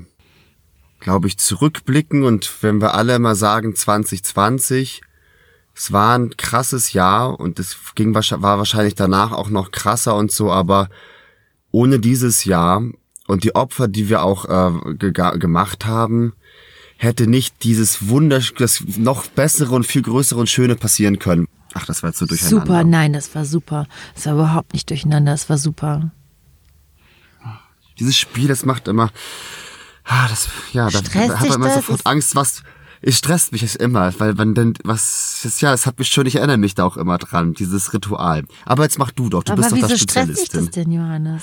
glaube ich, zurückblicken und wenn wir alle mal sagen 2020, es war ein krasses Jahr und es ging war wahrscheinlich danach auch noch krasser und so, aber ohne dieses Jahr und die Opfer, die wir auch äh, ge gemacht haben, hätte nicht dieses Wunder, das noch bessere und viel größere und schöne passieren können. Ach, das war jetzt so durcheinander. Super, nein, das war super. Das war überhaupt nicht durcheinander, das war super. Dieses Spiel, das macht immer, ah, das, ja, da, hat man immer das? sofort Angst, was, es stresst mich es immer, weil man denn, was, das, ja, es hat mich schon, ich erinnere mich da auch immer dran, dieses Ritual. Aber jetzt mach du doch, du Aber bist doch da wieso stresst dich Spezialistin. das denn, Johannes?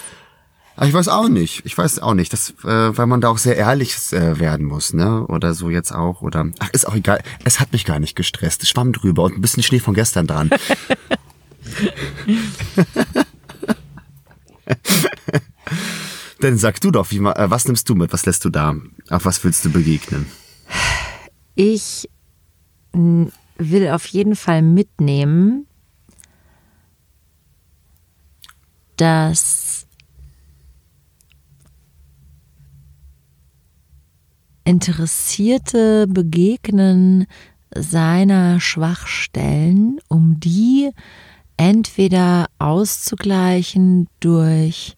Ah, Ich weiß auch nicht. Ich weiß auch nicht, das, äh, weil man da auch sehr ehrlich äh, werden muss, ne? Oder so jetzt auch. Oder ach, ist auch egal. Es hat mich gar nicht gestresst. Es schwamm drüber und ein bisschen Schnee von gestern dran. Dann sag du doch, wie, äh, was nimmst du mit? Was lässt du da? Auf was willst du begegnen? Ich will auf jeden Fall mitnehmen, dass Interessierte begegnen seiner Schwachstellen, um die entweder auszugleichen durch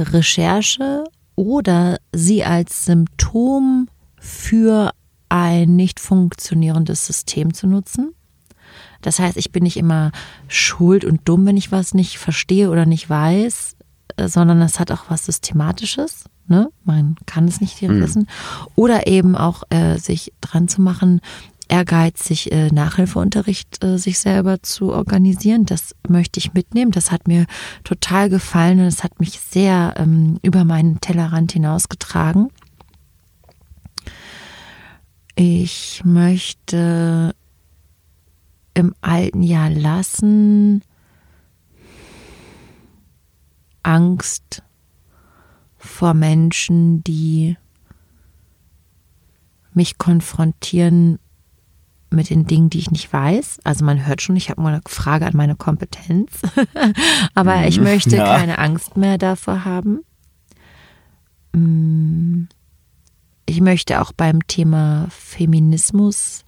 Recherche oder sie als Symptom für ein nicht funktionierendes System zu nutzen. Das heißt, ich bin nicht immer schuld und dumm, wenn ich was nicht verstehe oder nicht weiß, äh, sondern es hat auch was Systematisches. Ne? Man kann es nicht direkt wissen. Oder eben auch äh, sich dran zu machen, ehrgeizig äh, Nachhilfeunterricht äh, sich selber zu organisieren. Das möchte ich mitnehmen. Das hat mir total gefallen und es hat mich sehr ähm, über meinen Tellerrand hinausgetragen. Ich möchte im alten Jahr lassen Angst vor Menschen, die mich konfrontieren mit den Dingen, die ich nicht weiß. Also man hört schon, ich habe mal eine Frage an meine Kompetenz. Aber ich möchte ja. keine Angst mehr davor haben. Mm, Ich möchte auch beim Thema Feminismus,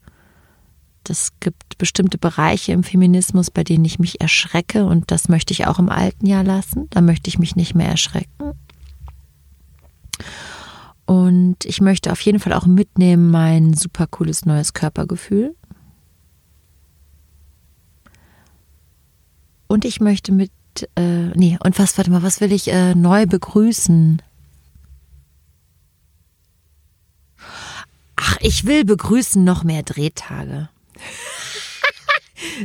das gibt bestimmte Bereiche im Feminismus, bei denen ich mich erschrecke und das möchte ich auch im alten Jahr lassen. Da möchte ich mich nicht mehr erschrecken. Und ich möchte auf jeden Fall auch mitnehmen mein super cooles neues Körpergefühl. Und ich möchte mit, äh, nee, und was, warte mal, was will ich äh, neu begrüßen? Ach, ich will begrüßen noch mehr Drehtage.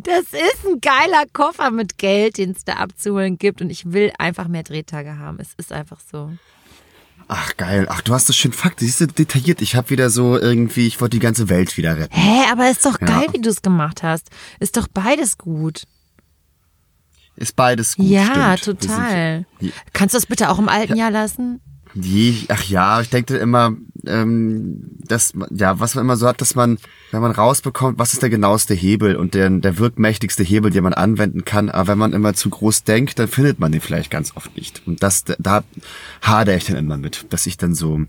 Das ist ein geiler Koffer mit Geld, den es da abzuholen gibt. Und ich will einfach mehr Drehtage haben. Es ist einfach so. Ach geil. Ach, du hast das schön Fakt. Siehst du, detailliert. Ich habe wieder so irgendwie, ich wollte die ganze Welt wieder retten. Hä, aber ist doch Ja. geil, wie du es gemacht hast. Ist doch beides gut. Ist beides gut. ja, stimmt. Total. Kannst du das bitte auch im alten Jahr lassen? Die, ach ja, ich denke immer, ähm, dass ja, was man immer so hat, dass man, wenn man rausbekommt, was ist der genaueste Hebel und der, der wirkmächtigste Hebel, den man anwenden kann, aber wenn man immer zu groß denkt, dann findet man den vielleicht ganz oft nicht. Und das, da hadere ich dann immer mit, dass ich dann so,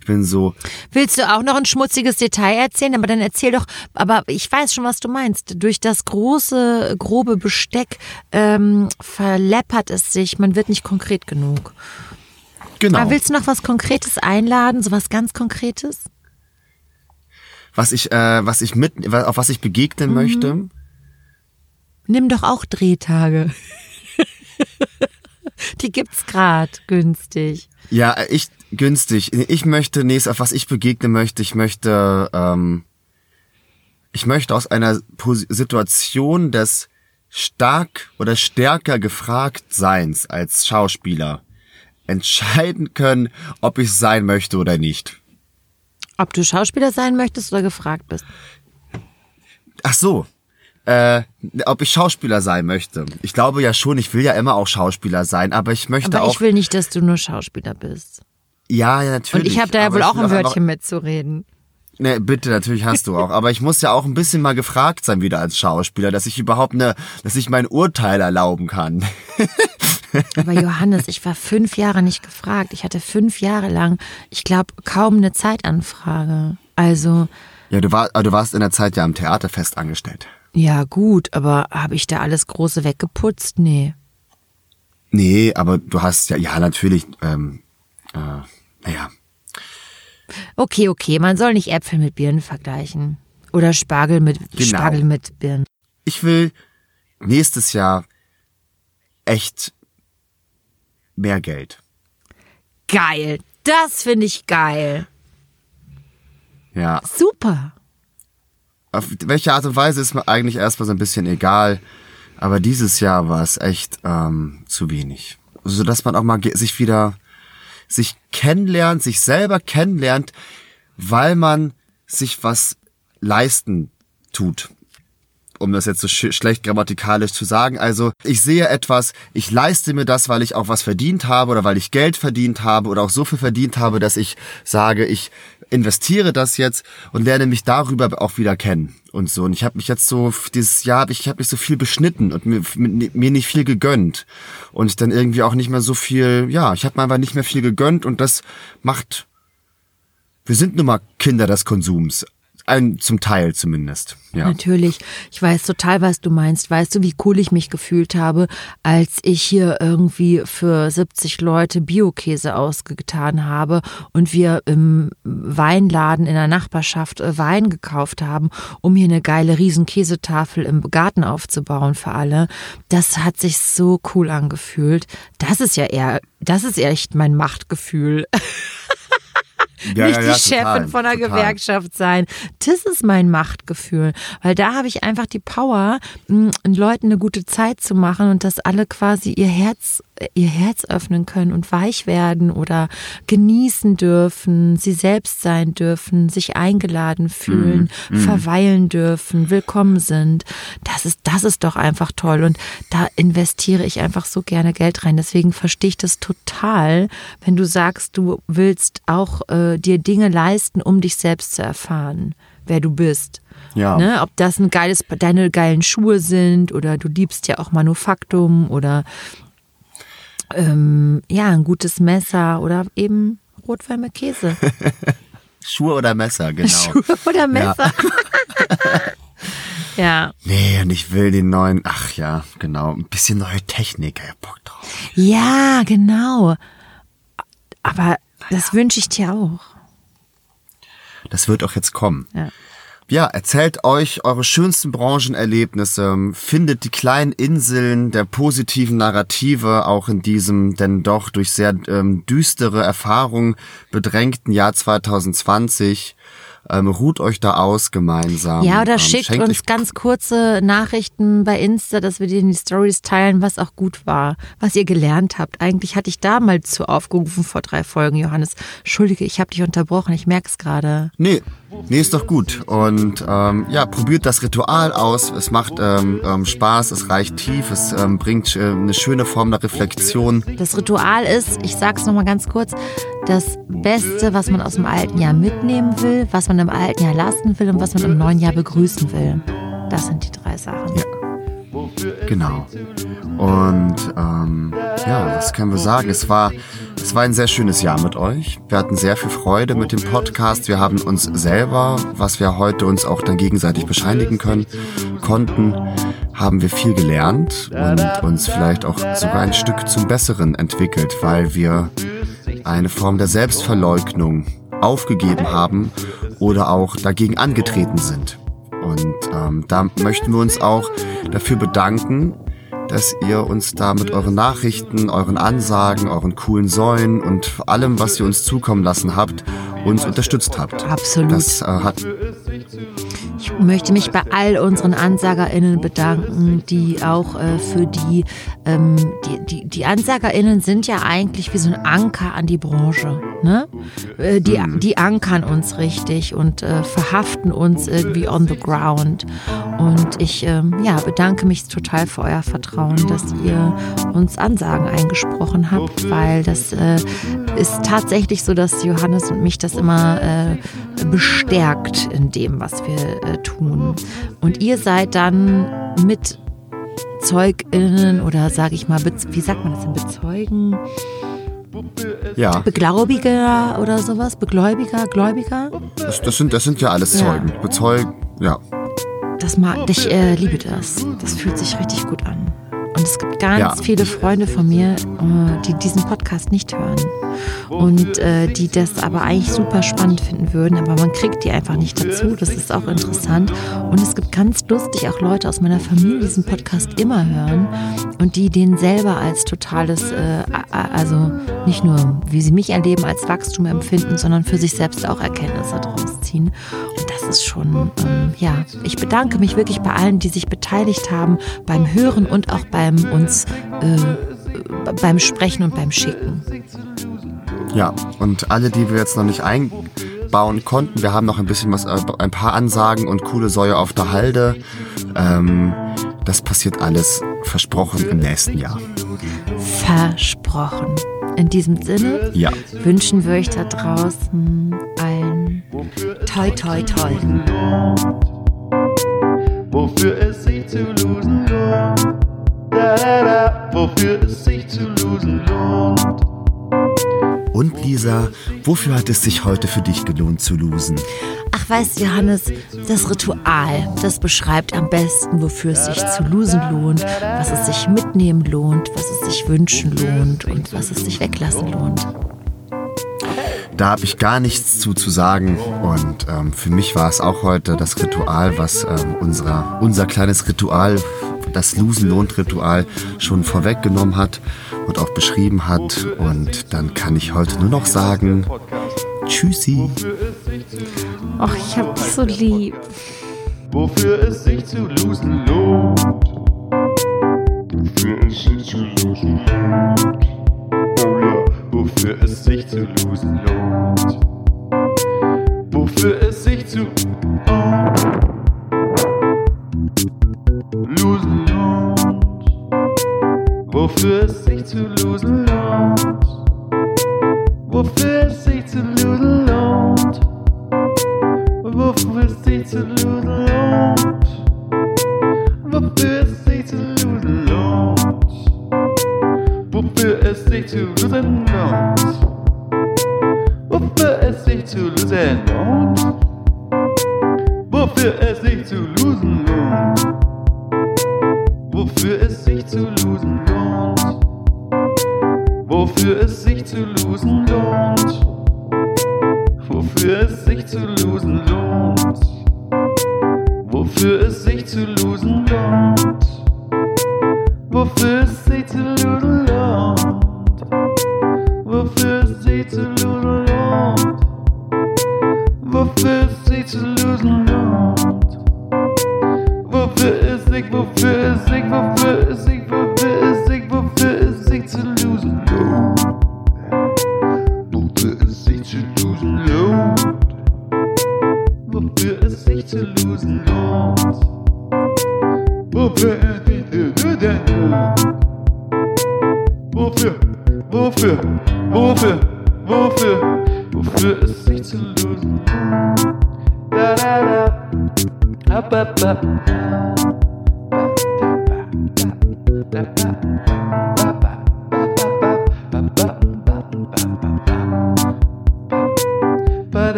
ich bin so, Willst du auch noch ein schmutziges Detail erzählen? Aber dann erzähl doch, aber ich weiß schon, was du meinst. Durch das große, grobe Besteck ähm, verleppert es sich. Man wird nicht konkret genug. Genau, Aber willst du noch was Konkretes einladen? So was ganz Konkretes? was ich, äh, was ich mit, auf was ich begegnen möchte. Nimm doch auch Drehtage. Die gibt's grad günstig. Ja, ich günstig. Ich möchte nächstes, auf was ich begegnen möchte, ich möchte, ähm, ich möchte aus einer Situation des stark oder stärker gefragt Seins als Schauspieler entscheiden können, ob ich sein möchte oder nicht. Ob du Schauspieler sein möchtest oder gefragt bist. Ach so. Äh, ob ich Schauspieler sein möchte. Ich glaube ja schon, ich will ja immer auch Schauspieler sein, aber ich möchte Aber auch. ich will nicht, dass du nur Schauspieler bist. ja, ja, natürlich. Und ich habe da ja wohl auch ein Wörtchen mitzureden. Ne, bitte, natürlich hast du auch. Aber ich muss ja auch ein bisschen mal gefragt sein wieder als Schauspieler, dass ich überhaupt ne, dass ich mein Urteil erlauben kann. Aber Johannes, ich war fünf Jahre nicht gefragt. Ich hatte fünf Jahre lang, ich glaube, kaum eine Zeitanfrage. Also, Ja, du, war, du warst in der Zeit ja am Theater fest angestellt. ja gut, aber habe ich da alles Große weggeputzt? Nee. Nee, aber du hast ja, ja, natürlich, ähm, äh, naja. Okay, okay, man soll nicht Äpfel mit Birnen vergleichen. Oder Spargel mit Genau. Spargel mit Birnen. Ich will nächstes Jahr echt mehr Geld. geil. Das finde ich geil. Ja. Super. Auf welche Art und Weise ist mir eigentlich erstmal so ein bisschen egal. Aber dieses Jahr war es echt ähm, zu wenig. So dass man auch mal sich wieder sich kennenlernt, sich selber kennenlernt, weil man sich was leisten tut. Um das jetzt so sch schlecht grammatikalisch zu sagen. Also ich sehe etwas, ich leiste mir das, weil ich auch was verdient habe oder weil ich Geld verdient habe oder auch so viel verdient habe, dass ich sage, ich investiere das jetzt und lerne mich darüber auch wieder kennen und so. Und ich habe mich jetzt so dieses Jahr, ich habe mich so viel beschnitten und mir, mir nicht viel gegönnt und dann irgendwie auch nicht mehr so viel. Ja, ich habe mir einfach nicht mehr viel gegönnt und das macht. Wir sind nun mal Kinder des Konsums. Ein, zum Teil zumindest. Ja. Natürlich. Ich weiß total, was du meinst. Weißt du, wie cool ich mich gefühlt habe, als ich hier irgendwie für 70 Leute Biokäse ausgetan habe und wir im Weinladen in der Nachbarschaft äh, Wein gekauft haben, um hier eine geile Riesenkäsetafel im Garten aufzubauen für alle. Das hat sich so cool angefühlt. Das ist ja eher, das ist echt mein Machtgefühl. Ja, nicht ja, die Chefin total, von einer total. Gewerkschaft sein. Das ist mein Machtgefühl, weil da habe ich einfach die Power, mh, Leuten eine gute Zeit zu machen und dass alle quasi ihr Herz ihr Herz öffnen können und weich werden oder genießen dürfen, sie selbst sein dürfen, sich eingeladen fühlen, verweilen dürfen, willkommen sind. Das ist das ist doch einfach toll und da investiere ich einfach so gerne Geld rein. Deswegen verstehe ich das total, wenn du sagst, du willst auch äh, dir Dinge leisten, um dich selbst zu erfahren, wer du bist. Ja. Ne? Ob das ein geiles, deine geilen Schuhe sind oder du liebst ja auch Manufaktum oder ähm, ja, ein gutes Messer oder eben Rotwein mit Käse. Schuhe oder Messer, genau. Schuhe oder Messer. Ja. Nee, und ich will den neuen, ach ja, genau, ein bisschen neue Technik, ey, Bock drauf. ja, genau. Aber das wünsche ich dir auch. Das wird auch jetzt kommen. Ja. Ja, erzählt euch eure schönsten Branchenerlebnisse, findet die kleinen Inseln der positiven Narrative auch in diesem denn doch durch sehr ähm, düstere Erfahrungen bedrängten Jahr 2020. Ähm, ruht euch da aus gemeinsam. Ja, oder ähm, schickt uns ganz kurze Nachrichten bei Insta, dass wir dir in die Stories teilen, was auch gut war, was ihr gelernt habt. Eigentlich hatte ich da mal zu aufgerufen vor drei Folgen, Johannes. Entschuldige, ich habe dich unterbrochen, ich merke es gerade. Nee, nee, ist doch gut. Und ähm, ja, probiert das Ritual aus. Es macht ähm, ähm, Spaß, es reicht tief, es ähm, bringt äh, eine schöne Form der Reflexion. Das Ritual ist, ich sag's noch mal ganz kurz, das Beste, was man aus dem alten Jahr mitnehmen will, was man im alten Jahr lassen will und was man im neuen Jahr begrüßen will. Das sind die drei Sachen. Ja. Genau. Und ähm, ja, was können wir sagen? Es war, es war ein sehr schönes Jahr mit euch. Wir hatten sehr viel Freude mit dem Podcast. Wir haben uns selber, was wir heute uns auch dann gegenseitig bescheinigen können, konnten, haben wir viel gelernt und uns vielleicht auch sogar ein Stück zum Besseren entwickelt, weil wir eine Form der Selbstverleugnung aufgegeben haben oder auch dagegen angetreten sind. Und ähm, da möchten wir uns auch dafür bedanken, dass ihr uns da mit euren Nachrichten, euren Ansagen, euren coolen Säulen und allem, was ihr uns zukommen lassen habt, uns unterstützt habt. Absolut. Das äh, hat Ich möchte mich bei all unseren AnsagerInnen bedanken, die auch äh, für die, ähm, die, die, die AnsagerInnen sind ja eigentlich wie so ein Anker an die Branche. Ne? Äh, die, die ankern uns richtig und äh, verhaften uns irgendwie on the ground. Und ich ähm, ja, bedanke mich total für euer Vertrauen, dass ihr uns Ansagen eingesprochen habt, weil das äh, ist tatsächlich so, dass Johannes und mich das immer äh, bestärkt in dem, was wir äh, tun. Und ihr seid dann mit ZeugInnen oder sage ich mal, wie sagt man das denn, Bezeugen, ja, Beglaubiger oder sowas, Begläubiger, Gläubiger? das, das sind das sind ja alles Ja. Zeugen, Bezeugen, ja. Das mag, ich äh, liebe das. Das fühlt sich richtig gut an. Und es gibt ganz ja. viele Freunde von mir, äh, die diesen Podcast nicht hören. Und äh, die das aber eigentlich super spannend finden würden, aber man kriegt die einfach nicht dazu. Das ist auch interessant. Und es gibt ganz lustig auch Leute aus meiner Familie, die diesen Podcast immer hören und die den selber als totales, äh, also nicht nur wie sie mich erleben, als Wachstum empfinden, sondern für sich selbst auch Erkenntnisse daraus ziehen. Und ist schon, ähm, ja, ich bedanke mich wirklich bei allen, die sich beteiligt haben beim Hören und auch beim uns, äh, beim Sprechen und beim Schicken. Ja, und alle, die wir jetzt noch nicht einbauen konnten, wir haben noch ein bisschen was, äh, ein paar Ansagen und coole Säue auf der Halde. Ähm, das passiert alles versprochen im nächsten Jahr. Versprochen. In diesem Sinne ja. wünschen wir euch da draußen ein Toi Toi Toi. Wofür es sich zu losen lohnt. Da, da, da. Wofür es sich zu losen lohnt. Und Lisa, wofür hat es sich heute für dich gelohnt zu losen? Ach, weißt du, Johannes, das Ritual, das beschreibt am besten, wofür es sich zu losen lohnt, was es sich mitnehmen lohnt, was es sich wünschen lohnt und was es sich weglassen lohnt. Da habe ich gar nichts zu, zu sagen. Und ähm, für mich war es auch heute das Ritual, was ähm, unser, unser kleines Ritual, das Losen-Lohnt-Ritual schon vorweggenommen hat und auch beschrieben hat. Und dann kann ich heute nur noch sagen, tschüssi. Ach, ich hab dich so lieb. Wofür es sich zu losen lohnt. Wofür es sich zu losen lohnt. Wofür es sich zu losen lohnt. Wofür es sich zu losen lohnt. Wofür es sich zu losen lohnt. Wofür es sich zu losen lohnt. Wofür es sich zu losen lohnt. Wofür es sich zu losen lohnt wofür es sich zu lösen lohnt. Wofür es sich zu lösen lohnt. Wofür es sich zu lösen lohnt. Wofür es sich zu lösen lohnt. Wofür es sich zu lösen lohnt. Wofür es sich zu lösen lohnt. Wofür es sich zu lösen lohnt. Wofür es sich zu lösen lohnt. Wofür es sich zu losen lohnt. Wofür es sich zu losen lohnt. Wofür es sich, wofür es sich, wofür es sich, wofür es sich, wofür es sich zu losen lohnt. Wofür es sich zu losen lohnt. Wofür es sich zu losen lohnt. Wofür es sich zu losen lohnt. Wofür, wofür, wofür, wofür, wofür es sich zu lohnt. Da da da, up up up.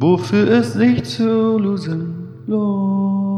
Wofür es sich zu losen Lord.